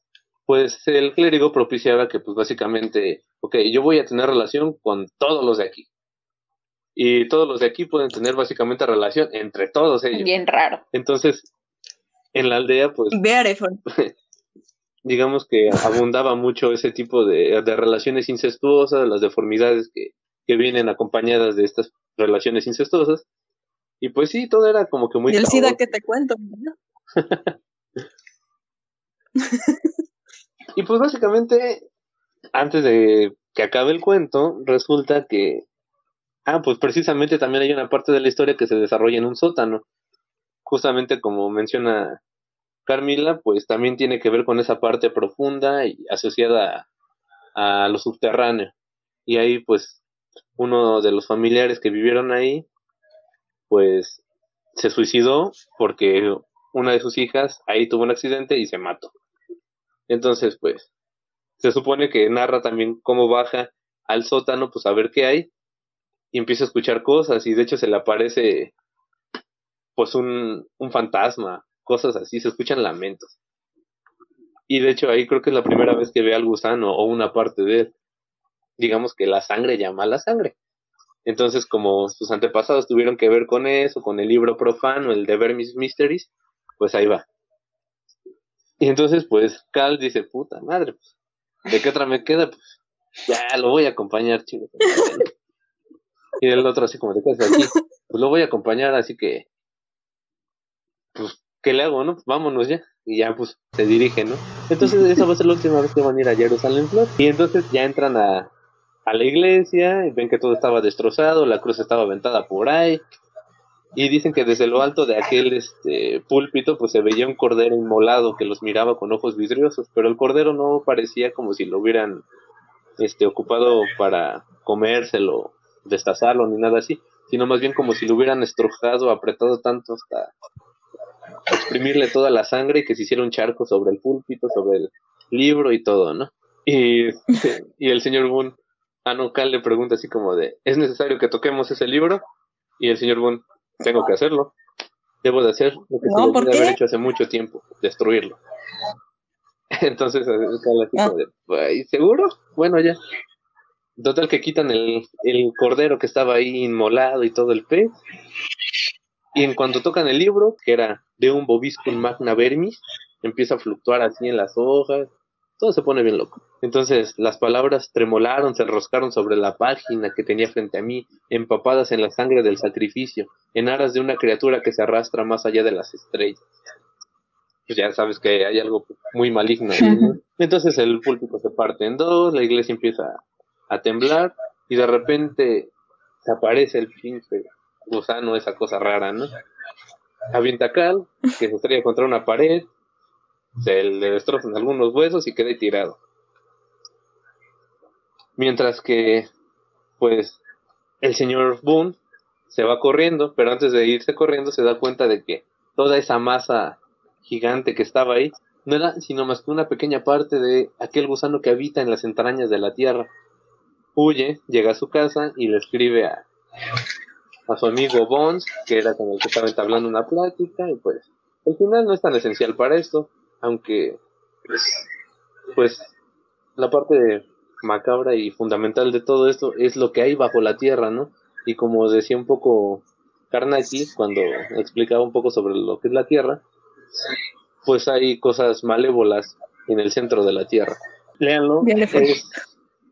pues el clérigo propiciaba que pues básicamente, ok, yo voy a tener relación con todos los de aquí. Y todos los de aquí pueden tener básicamente relación entre todos ellos. Bien raro. Entonces, en la aldea, pues... digamos que abundaba mucho ese tipo de, relaciones incestuosas, las deformidades que, que, vienen acompañadas de estas relaciones incestuosas. Y pues sí, todo era como que muy... Y el SIDA que te cuento, y pues básicamente, antes de que acabe el cuento, resulta que... Ah, pues precisamente también hay una parte de la historia que se desarrolla en un sótano. Justamente como menciona Carmila, pues también tiene que ver con esa parte profunda y asociada a, lo subterráneo. Y ahí, pues, uno de los familiares que vivieron ahí, pues, se suicidó porque una de sus hijas ahí tuvo un accidente y se mató. Entonces, pues, se supone que narra también cómo baja al sótano, pues a ver qué hay, y empieza a escuchar cosas, y de hecho se le aparece, pues, un, un fantasma cosas así, se escuchan lamentos. Y de hecho ahí creo que es la primera vez que ve al gusano o una parte de él. Digamos que la sangre llama a la sangre. Entonces, como sus antepasados tuvieron que ver con eso, con el libro profano, el de Vermis Mysteries, pues ahí va. Y entonces, pues, Cal dice, puta madre, pues, ¿de qué otra me queda? Pues, ya, lo voy a acompañar, chicos. Y el otro así como, ¿de qué aquí? Pues lo voy a acompañar, así que, pues, ¿qué le hago, no? Pues vámonos ya. Y ya, pues, se dirige, ¿no? Entonces, esa va a ser la última vez que van a ir a Jerusalén Y entonces ya entran a, a la iglesia y ven que todo estaba destrozado, la cruz estaba aventada por ahí. Y dicen que desde lo alto de aquel este, púlpito, pues se veía un cordero inmolado que los miraba con ojos vidriosos, pero el cordero no parecía como si lo hubieran este, ocupado para comérselo, destazarlo, ni nada así, sino más bien como si lo hubieran estrujado, apretado tanto hasta exprimirle toda la sangre y que se hiciera un charco sobre el púlpito, sobre el libro y todo, ¿no? Y, y el señor Boone a Nocal le pregunta así como de, ¿es necesario que toquemos ese libro? Y el señor Boone, tengo que hacerlo. Debo de hacer lo que no, se haber hecho hace mucho tiempo, destruirlo. Entonces, así como de, ¿seguro? Bueno, ya. Total que quitan el, el cordero que estaba ahí inmolado y todo el pez. Y en cuanto tocan el libro, que era de un Bobiscum magna vermis, empieza a fluctuar así en las hojas, todo se pone bien loco. Entonces las palabras tremolaron, se enroscaron sobre la página que tenía frente a mí, empapadas en la sangre del sacrificio, en aras de una criatura que se arrastra más allá de las estrellas. Pues ya sabes que hay algo muy maligno. Entonces el púlpito se parte en dos, la iglesia empieza a temblar y de repente se aparece el pinche gusano, esa cosa rara, ¿no? Avienta cal, que se estrella contra una pared, se le destrozan algunos huesos y queda tirado. Mientras que, pues, el señor Boone se va corriendo, pero antes de irse corriendo se da cuenta de que toda esa masa gigante que estaba ahí no era sino más que una pequeña parte de aquel gusano que habita en las entrañas de la tierra. Huye, llega a su casa y le escribe a, a su amigo Bones, que era con el que estaba entablando una plática, y pues al final no es tan esencial para esto, aunque pues, pues la parte macabra y fundamental de todo esto es lo que hay bajo la tierra, ¿no? Y como decía un poco Carnacki cuando explicaba un poco sobre lo que es la tierra, pues hay cosas malévolas en el centro de la tierra. Léanlo.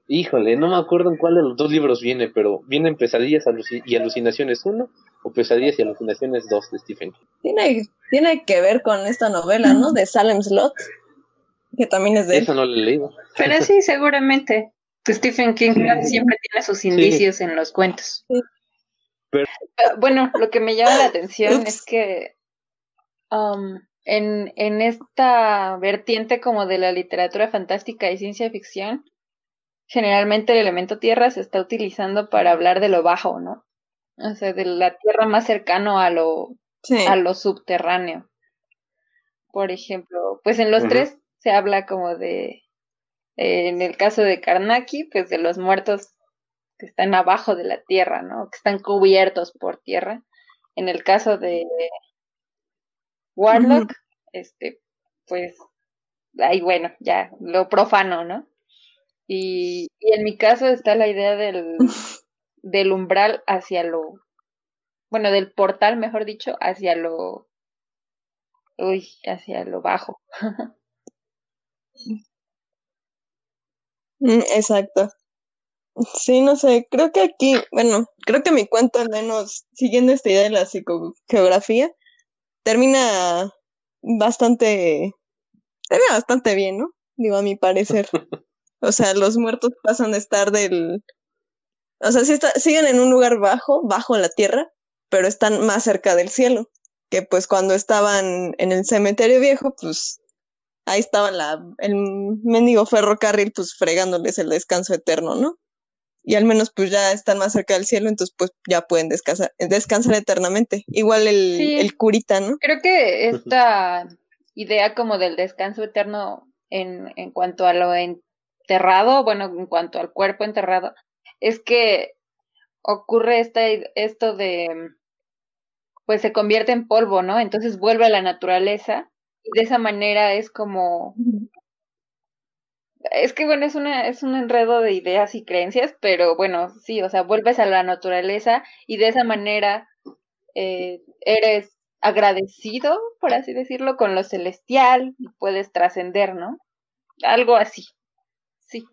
Híjole, no me acuerdo en cuál de los dos libros viene, pero vienen Pesadillas y Alucinaciones 1 o Pesadillas y Alucinaciones 2 de Stephen King. Tiene, tiene que ver con esta novela, ¿no? De Salem Slot, que también es de... Eso no lo he leído. Pero sí, seguramente. Stephen King siempre tiene sus indicios en los cuentos. Ah, bueno, lo que me llama la atención es que um, en, en esta vertiente como de la literatura fantástica y ciencia ficción, generalmente el elemento tierra se está utilizando para hablar de lo bajo, ¿no? O sea, de la tierra más cercano a lo, a lo subterráneo. Por ejemplo, pues en los tres se habla como de, eh, en el caso de Karnaki, pues de los muertos que están abajo de la tierra, ¿no? Que están cubiertos por tierra. En el caso de Warlock, este, pues, ahí bueno, ya, lo profano, ¿no? Y, y, en mi caso está la idea del, del umbral hacia lo, bueno, del portal, mejor dicho, hacia lo, uy, hacia lo bajo. Mm, exacto. Sí, no sé, creo que aquí, bueno, creo que mi cuento al menos, siguiendo esta idea de la psicogeografía, termina bastante, termina bastante bien, ¿no? Digo, a mi parecer. O sea, los muertos pasan de estar del, o sea, sí está, siguen en un lugar bajo, bajo la tierra, pero están más cerca del cielo. Que pues cuando estaban en el cementerio viejo, pues ahí estaba la, el mendigo ferrocarril, pues fregándoles el descanso eterno, ¿no? Y al menos pues ya están más cerca del cielo, entonces pues ya pueden descansar, descansar eternamente. Igual el, el curita, ¿no? Creo que esta idea como del descanso eterno en, en cuanto a lo enterrado, bueno, en cuanto al cuerpo enterrado, es que ocurre esta, esto de, pues se convierte en polvo, ¿no? Entonces vuelve a la naturaleza y de esa manera es como es que bueno, es una es un enredo de ideas y creencias, pero bueno, sí, o sea, vuelves a la naturaleza y de esa manera eh, eres agradecido, por así decirlo, con lo celestial y puedes trascender, ¿no? Algo así. Sí.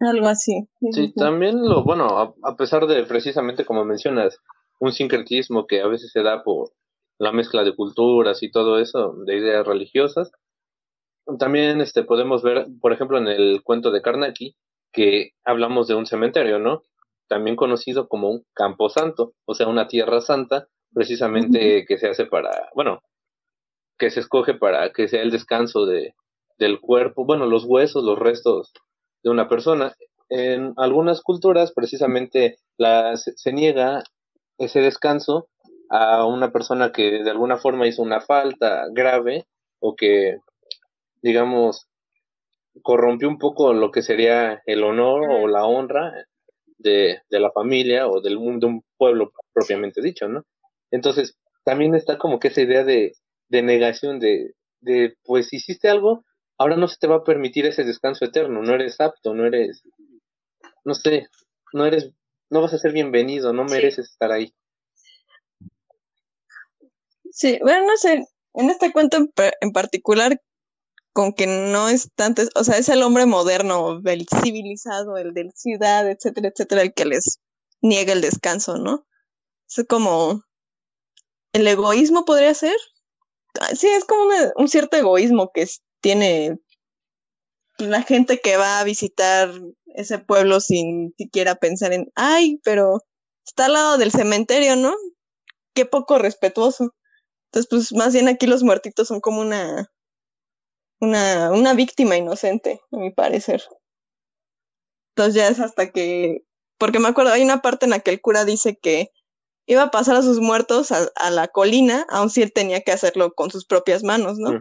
Algo así. Sí, también lo, bueno, a, pesar de precisamente como mencionas, un sincretismo que a veces se da por la mezcla de culturas y todo eso, de ideas religiosas, también este podemos ver, por ejemplo, en el cuento de Carnacki, que hablamos de un cementerio, ¿no? También conocido como un campo santo, o sea, una tierra santa, precisamente que se hace para, bueno, que se escoge para que sea el descanso de, del cuerpo, bueno, los huesos, los restos de una persona. En algunas culturas, precisamente, la, se niega ese descanso a una persona que de alguna forma hizo una falta grave o que, digamos, corrompió un poco lo que sería el honor o la honra de, de la familia o del mundo, de un pueblo propiamente dicho, ¿no? Entonces, también está como que esa idea de, de negación de, de, pues hiciste algo, ahora no se te va a permitir ese descanso eterno, no eres apto, no eres, no sé, no eres, no vas a ser bienvenido, no mereces estar ahí. Sí, bueno, no sé, en este cuento en, particular, con que no es tanto, o sea, es el hombre moderno, el civilizado, el del ciudad, etcétera, etcétera, el que les niega el descanso, ¿no? Es como el egoísmo podría ser. Ah, sí, es como un cierto egoísmo que es, tiene la gente que va a visitar ese pueblo sin siquiera pensar en, ay, pero está al lado del cementerio, ¿no? Qué poco respetuoso. Entonces, pues más bien aquí los muertitos son como una, una, una víctima inocente, a mi parecer. Entonces ya es hasta que, porque me acuerdo, hay una parte en la que el cura dice que iba a pasar a sus muertos a, la colina, aun si él tenía que hacerlo con sus propias manos, ¿no?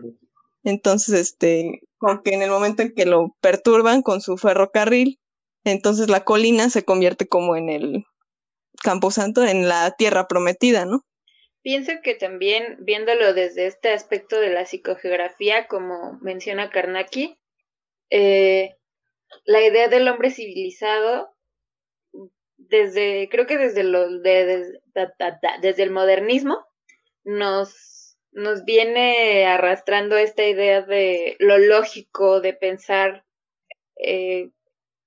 Entonces, este, como que en el momento en que lo perturban con su ferrocarril, entonces la colina se convierte como en el Campo Santo, en la tierra prometida, ¿no? Pienso que también viéndolo desde este aspecto de la psicogeografía, como menciona Karnaki, eh, la idea del hombre civilizado desde, creo que desde lo, de, desde el modernismo, nos, nos viene arrastrando esta idea de lo lógico, de pensar, eh,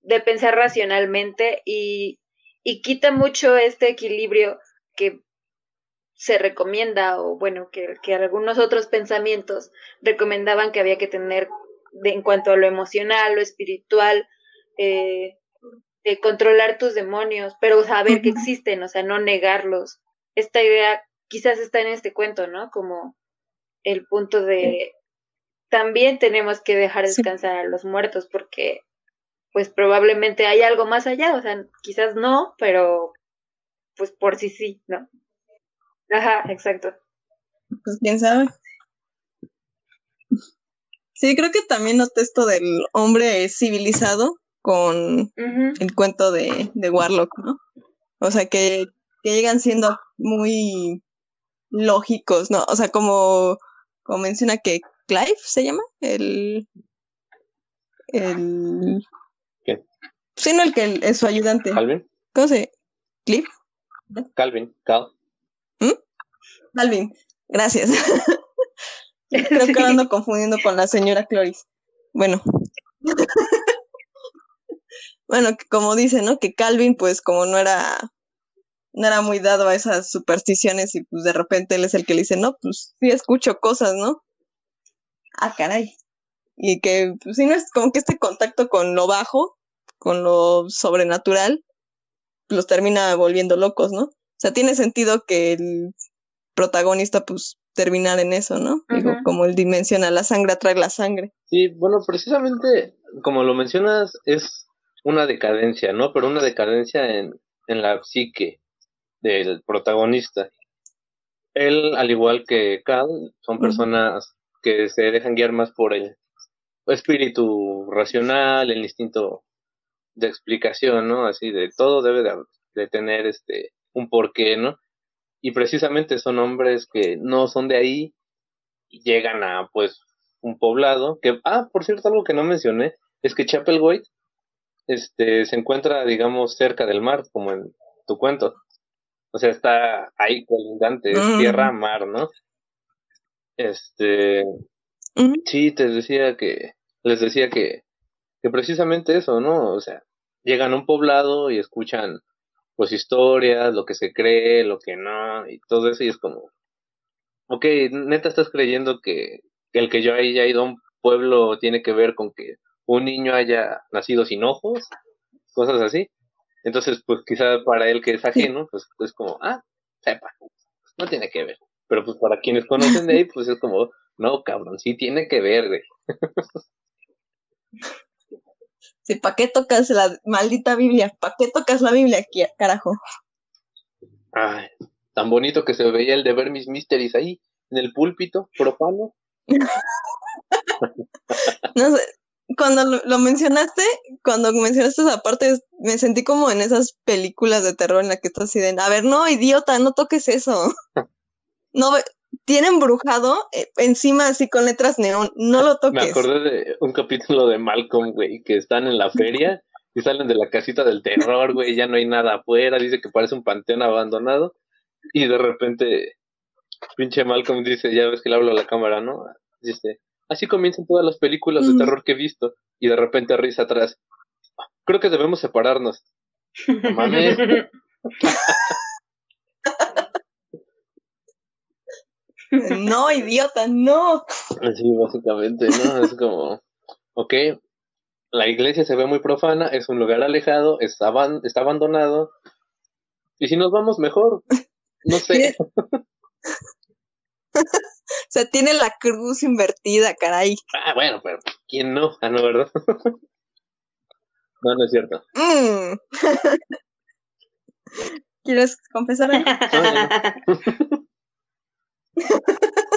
de pensar racionalmente y, y quita mucho este equilibrio que se recomienda o bueno que, que algunos otros pensamientos recomendaban que había que tener de, en cuanto a lo emocional, lo espiritual, eh, de controlar tus demonios, pero saber que existen, o sea, no negarlos. Esta idea quizás está en este cuento, ¿no? Como el punto de también tenemos que dejar descansar a los muertos porque pues probablemente hay algo más allá, o sea, quizás no, pero pues por sí sí, ¿no? Ajá, exacto. Pues quién sabe. Sí, creo que también noté esto del hombre civilizado, con el cuento de, de, Warlock, ¿no? O sea, que, que, llegan siendo muy lógicos, ¿no? O sea, como, como menciona que Clive se llama, el... el ¿Qué? Sí, no, el que es su ayudante. ¿Calvin? ¿Cómo se ¿Clive? Calvin, Cal. ¿Mm? Calvin, gracias. Creo que ando confundiendo con la señora Cloris. Bueno. bueno, como dice, ¿no? Que Calvin, pues como no era, no era muy dado a esas supersticiones y pues de repente él es el que le dice, no, pues sí escucho cosas, ¿no? Ah, caray. Y que, pues sí, no es como que este contacto con lo bajo, con lo sobrenatural, los termina volviendo locos, ¿no? O sea, tiene sentido que el protagonista, pues, terminar en eso, ¿no? Digo, como él dimensiona, la sangre atrae la sangre. Sí, bueno, precisamente, como lo mencionas, es una decadencia, ¿no? Pero una decadencia en, en la psique del protagonista. Él, al igual que Cal, son personas que se dejan guiar más por el espíritu racional, el instinto de explicación, ¿no? Así de todo debe de, de tener este un porqué, ¿no? Y precisamente son hombres que no son de ahí y llegan a pues un poblado que ah, por cierto, algo que no mencioné es que Chapel este, se encuentra, digamos, cerca del mar, como en tu cuento. O sea, está ahí colindante, es mm. tierra, mar, ¿no? Este, sí, te decía que, les decía que, que precisamente eso, ¿no? O sea, llegan a un poblado y escuchan, pues, historias, lo que se cree, lo que no, y todo eso, y es como, ok, neta estás creyendo que, que el que yo haya ido a un pueblo tiene que ver con que un niño haya nacido sin ojos, cosas así. Entonces, pues quizá para él que es ajeno, pues es como, ah, sepa, no tiene que ver. Pero pues para quienes conocen de ahí, pues es como, no, cabrón, sí tiene que ver, güey. Sí, ¿para qué tocas la maldita Biblia? ¿Para qué tocas la Biblia aquí, carajo? Ay, tan bonito que se veía el de ver mis mysteries ahí, en el púlpito, profano. no sé, cuando lo, mencionaste, cuando mencionaste esa parte, me sentí como en esas películas de terror en las que estás así de, a ver, no, idiota, no toques eso. no, tiene embrujado eh, encima así con letras neón, no lo toques. Me acordé de un capítulo de Malcolm, güey, que están en la feria y salen de la casita del terror, güey, ya no hay nada afuera, dice que parece un panteón abandonado y de repente pinche Malcolm dice, ya ves que le hablo a la cámara, ¿no? Dice, Así comienzan todas las películas de terror que he visto. Y de repente risa atrás. Creo que debemos separarnos. No, idiota, no. Sí, básicamente, ¿no? Es como, ok, la iglesia se ve muy profana, es un lugar alejado, está, está abandonado. Y si nos vamos mejor, no sé. o sea, tiene la cruz invertida, caray. Ah, bueno, pero ¿quién no? Ah, no, ¿verdad? no, no es cierto. Mm. ¿Quieres confesar?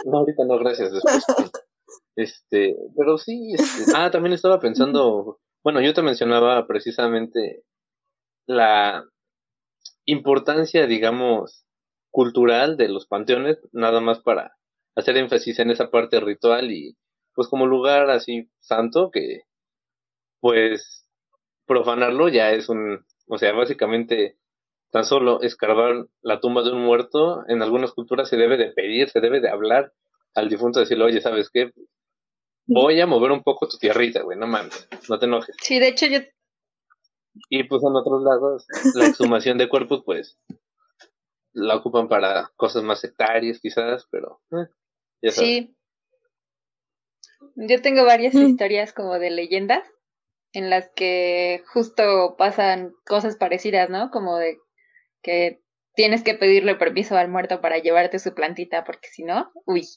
no, ahorita no, gracias. Después. Este, pero sí, este, ah, también estaba pensando, bueno, yo te mencionaba precisamente la importancia, digamos, cultural de los panteones, nada más para hacer énfasis en esa parte ritual y pues como lugar así santo que pues profanarlo ya es un, o sea, básicamente tan solo escarbar la tumba de un muerto, en algunas culturas se debe de pedir, se debe de hablar al difunto, decirle, oye, ¿sabes qué? Voy a mover un poco tu tierrita, güey, no mames, no te enojes. Sí, de hecho yo... Y pues en otros lados, la exhumación de cuerpos, pues, la ocupan para cosas más sectarias quizás, pero... Eh, sí. Yo tengo varias mm. historias como de leyendas en las que justo pasan cosas parecidas, ¿no? Como de que tienes que pedirle permiso al muerto para llevarte su plantita, porque si no, uy.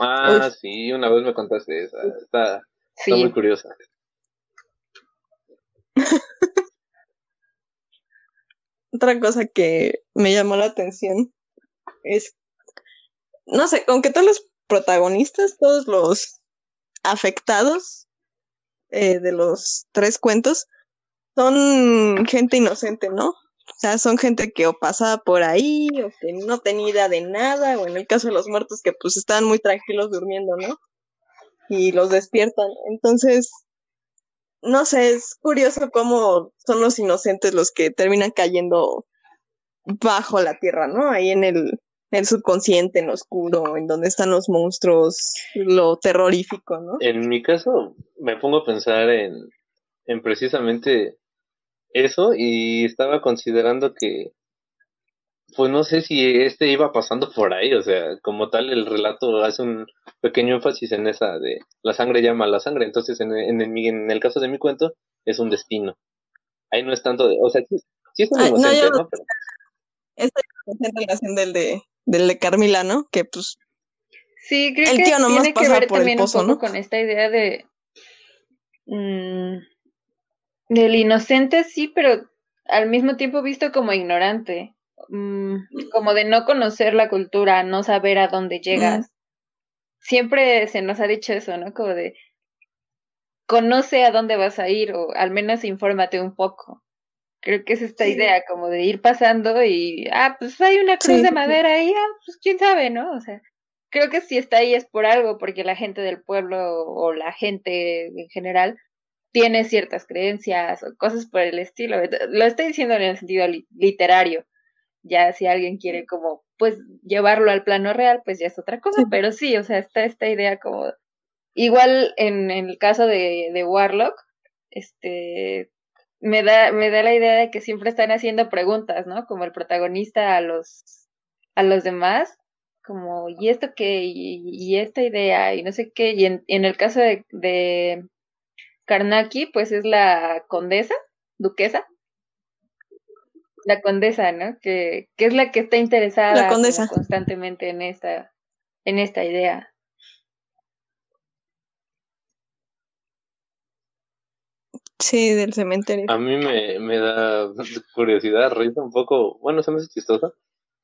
Ah, sí, una vez me contaste esa. Está, muy curiosa. Otra cosa que me llamó la atención es, no sé, aunque todos los protagonistas, todos los afectados eh, de los tres cuentos, son gente inocente, ¿no? O sea, son gente que o pasaba por ahí, o que no tenía idea de nada, o en el caso de los muertos que pues estaban muy tranquilos durmiendo, ¿no? Y los despiertan. Entonces, no sé, es curioso cómo son los inocentes los que terminan cayendo bajo la tierra, ¿no? Ahí en el, el subconsciente, en lo oscuro, en donde están los monstruos, lo terrorífico, ¿no? En mi caso, me pongo a pensar en, en precisamente eso y estaba considerando que pues no sé si este iba pasando por ahí, o sea, como tal el relato hace un pequeño énfasis en esa de la sangre llama a la sangre, entonces en, en, en el caso de mi cuento es un destino. Ahí no es tanto de, o sea, sí, sí es un inocente, ¿no? Pero... Esta relación del de, del de Carmila, ¿no? Que pues... Sí, creo que tiene que ver también un poco con esta idea de... Mmm, del inocente sí, pero al mismo tiempo visto como ignorante, mm, como de no conocer la cultura, no saber a dónde llegas. Siempre se nos ha dicho eso, ¿no? Como de conoce a dónde vas a ir o al menos infórmate un poco. Creo que es esta idea como de ir pasando y, ah, pues hay una cruz de madera ahí, ah, pues quién sabe, ¿no? O sea, creo que si está ahí es por algo, porque la gente del pueblo o la gente en general tiene ciertas creencias o cosas por el estilo. Lo estoy diciendo en el sentido literario. Ya si alguien quiere como, pues, llevarlo al plano real, pues ya es otra cosa, pero sí, o sea, está esta idea como... Igual en, el caso de, de Warlock, este, me da, me da la idea de que siempre están haciendo preguntas, ¿no? Como el protagonista a los, a los demás, como, ¿y esto qué? Y, esta idea, y no sé qué. Y en, en el caso de, de Karnaki, pues es la condesa, duquesa. La condesa, ¿no? Que, que es la que está interesada constantemente en esta, en esta idea. Sí, del cementerio. A mí me, me da curiosidad, risa un poco, bueno, se me hace chistoso,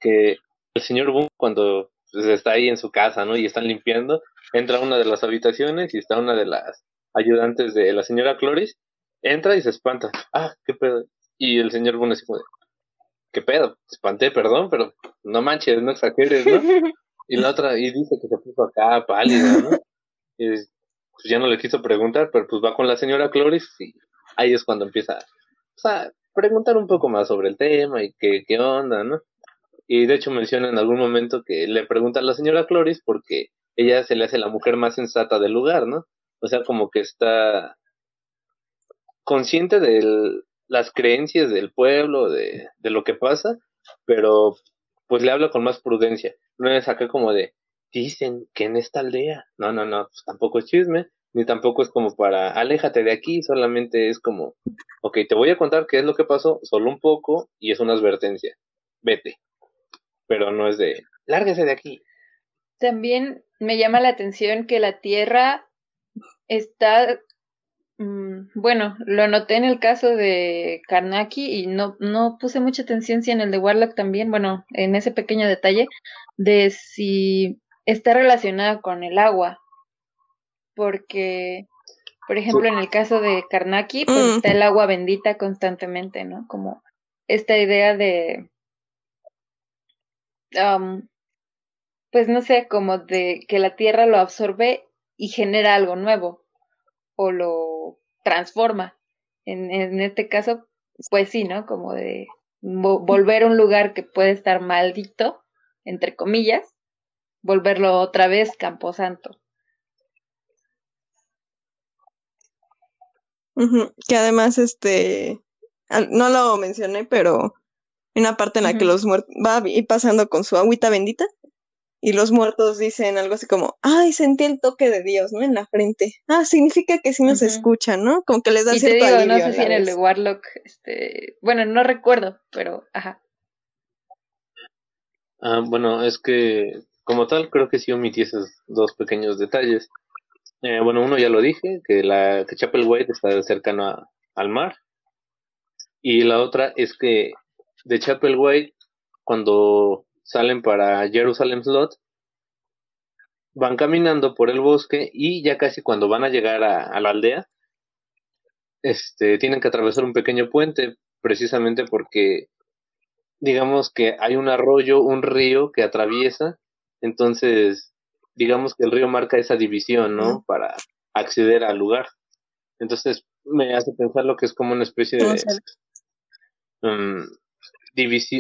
que el señor Boom cuando pues, está ahí en su casa, ¿no? Y están limpiando, entra a una de las habitaciones y está una de las ayudantes de la señora Cloris, entra y se espanta. Ah, qué pedo. Y el señor Boone así como ¿qué pedo? Te espanté, perdón, pero no manches, no exageres, ¿no? Y la otra, y dice que se puso acá pálida, ¿no? Y pues ya no le quiso preguntar, pero pues va con la señora Cloris y ahí es cuando empieza a preguntar un poco más sobre el tema y qué, qué onda, ¿no? Y de hecho menciona en algún momento que le pregunta a la señora Cloris porque ella se le hace la mujer más sensata del lugar, ¿no? O sea, como que está consciente de las creencias del pueblo, de, de lo que pasa, pero pues le habla con más prudencia. No es acá como de, dicen que en esta aldea, no, no, no, pues tampoco es chisme, ni tampoco es como para, aléjate de aquí, solamente es como, ok, te voy a contar qué es lo que pasó, solo un poco, y es una advertencia, vete, pero no es de, lárguese de aquí. También me llama la atención que la Tierra está bueno, lo noté en el caso de Karnaki y no, no puse mucha atención si en el de Warlock también, bueno, en ese pequeño detalle de si está relacionado con el agua. Porque, por ejemplo, en el caso de Karnaki, pues mm. está el agua bendita constantemente, ¿no? Como esta idea de, pues no sé, como de que la tierra lo absorbe y genera algo nuevo o lo transforma. En, en este caso, pues sí, ¿no? Como de volver a un lugar que puede estar maldito, entre comillas, volverlo otra vez Camposanto. Que además, este, no lo mencioné, pero en una parte en la que los muertos va pasando con su agüita bendita y los muertos dicen algo así como, ay, sentí el toque de Dios, ¿no? En la frente. Ah, significa que sí nos escuchan, ¿no? Como que les da y cierto te digo, no sé si en el de Warlock, este, bueno, no recuerdo, pero, ajá. Ah, bueno, es que como tal creo que sí omití esos dos pequeños detalles. Eh, bueno, uno ya lo dije, que la que Chapel White está cercano al mar. Y la otra es que de Chapel White, cuando salen para Jerusalem Slot, van caminando por el bosque y ya casi cuando van a llegar a, la aldea, este, tienen que atravesar un pequeño puente, precisamente porque digamos que hay un arroyo, un río que atraviesa, entonces digamos que el río marca esa división, ¿no? Para acceder al lugar. Entonces me hace pensar lo que es como una especie de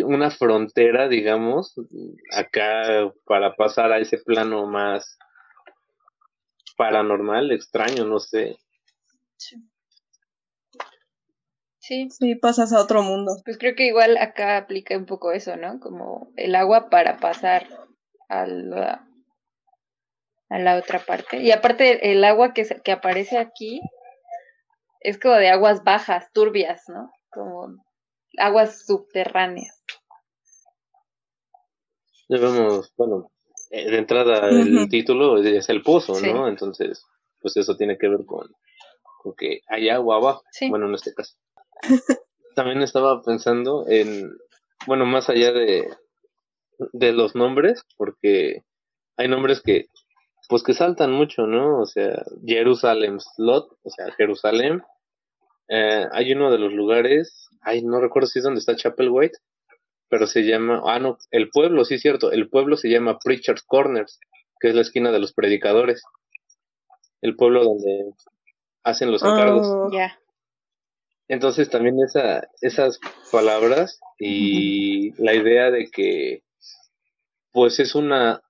una frontera, digamos, acá para pasar a ese plano más paranormal, extraño, no sé. Sí. sí. pasas a otro mundo. Pues creo que igual acá aplica un poco eso, ¿no? Como el agua para pasar a la, a la otra parte. Y aparte el agua que, que aparece aquí es como de aguas bajas, turbias, ¿no? Como aguas subterráneas. Ya vemos, bueno, eh, de entrada el título es el pozo, ¿no? Entonces, pues eso tiene que ver con, con que hay agua abajo. Bueno, en este caso. También estaba pensando en, bueno, más allá de, de los nombres, porque hay nombres que, pues que saltan mucho, ¿no? O sea, Jerusalem Slot, o sea, Jerusalén. Eh, hay uno de los lugares ay, no recuerdo si es donde está Chapel White, pero se llama, ah, no, el pueblo, sí es cierto, el pueblo se llama Preacher's Corners, que es la esquina de los predicadores. El pueblo donde hacen los encargos. Oh. Ya. Entonces también esa, esas palabras y la idea de que pues es una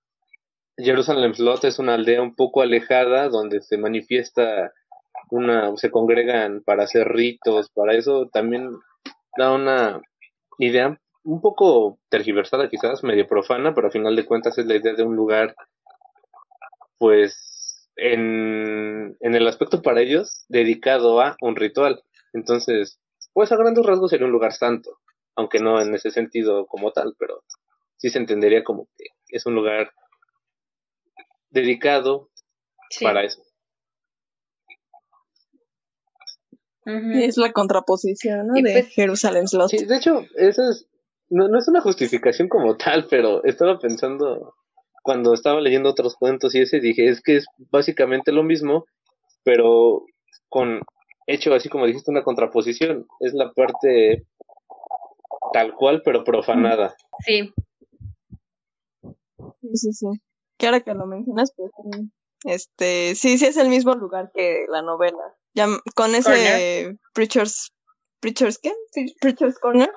Jerusalem Slot es una aldea un poco alejada donde se manifiesta una se congregan para hacer ritos, para eso también da una idea un poco tergiversada quizás, medio profana, pero a final de cuentas es la idea de un lugar, pues, en, en el aspecto para ellos, dedicado a un ritual. Entonces, pues a grandes rasgos sería un lugar santo, aunque no en ese sentido como tal, pero sí se entendería como que es un lugar dedicado para eso. Es la contraposición de pues Jerusalén Slot. Sí, de hecho, eso es, no, no es una justificación como tal, pero estaba pensando cuando estaba leyendo otros cuentos y ese dije, es que es básicamente lo mismo, pero con hecho así como dijiste una contraposición, es la parte tal cual pero profanada. Sí. Sí, sí, sí. Que ahora que lo mencionas, pues este, sí, sí es el mismo lugar que la novela con ese Preacher's, Preacher's, ¿qué? Preacher's Corner.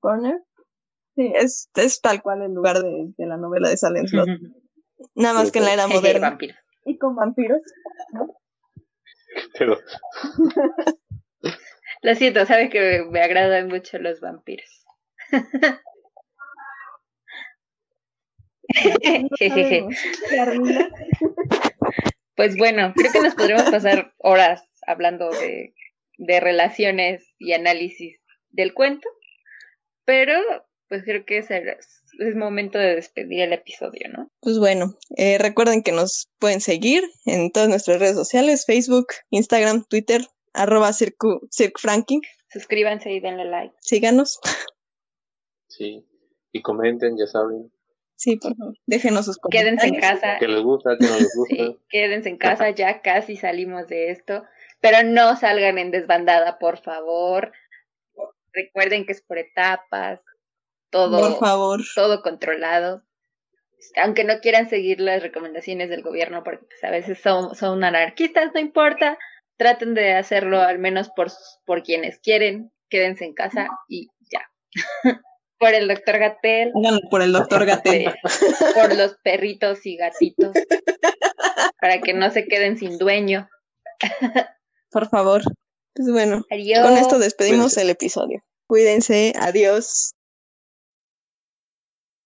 Corner. Sí, es, es tal cual el lugar de, de la novela de Salem Slot. Nada más que en la era moderna. Y con vampiros, ¿no? Pero... Lo siento, sabes que me agradan mucho los vampiros. pues bueno, creo que nos podremos pasar horas hablando de, de relaciones y análisis del cuento, pero pues creo que es, es momento de despedir el episodio, ¿no? Pues bueno, eh, recuerden que nos pueden seguir en todas nuestras redes sociales, Facebook, Instagram, Twitter, arroba circfranking. Suscríbanse y denle like. Síganos. Sí, y comenten, ya saben. Sí, por favor, déjenos sus comentarios. Quédense en casa. Que les gusta, que no les gusta. Sí, quédense en casa, ya casi salimos de esto. Pero no salgan en desbandada, por favor. Recuerden que es por etapas, todo, por favor. todo controlado. Aunque no quieran seguir las recomendaciones del gobierno, porque pues, a veces son, son anarquistas, no importa, traten de hacerlo al menos por, por quienes quieren, quédense en casa y ya. por el doctor Gatel. por el doctor Gatel. por los perritos y gatitos, para que no se queden sin dueño. por favor. Pues bueno, Adiós. con esto despedimos el episodio. Cuídense, adiós.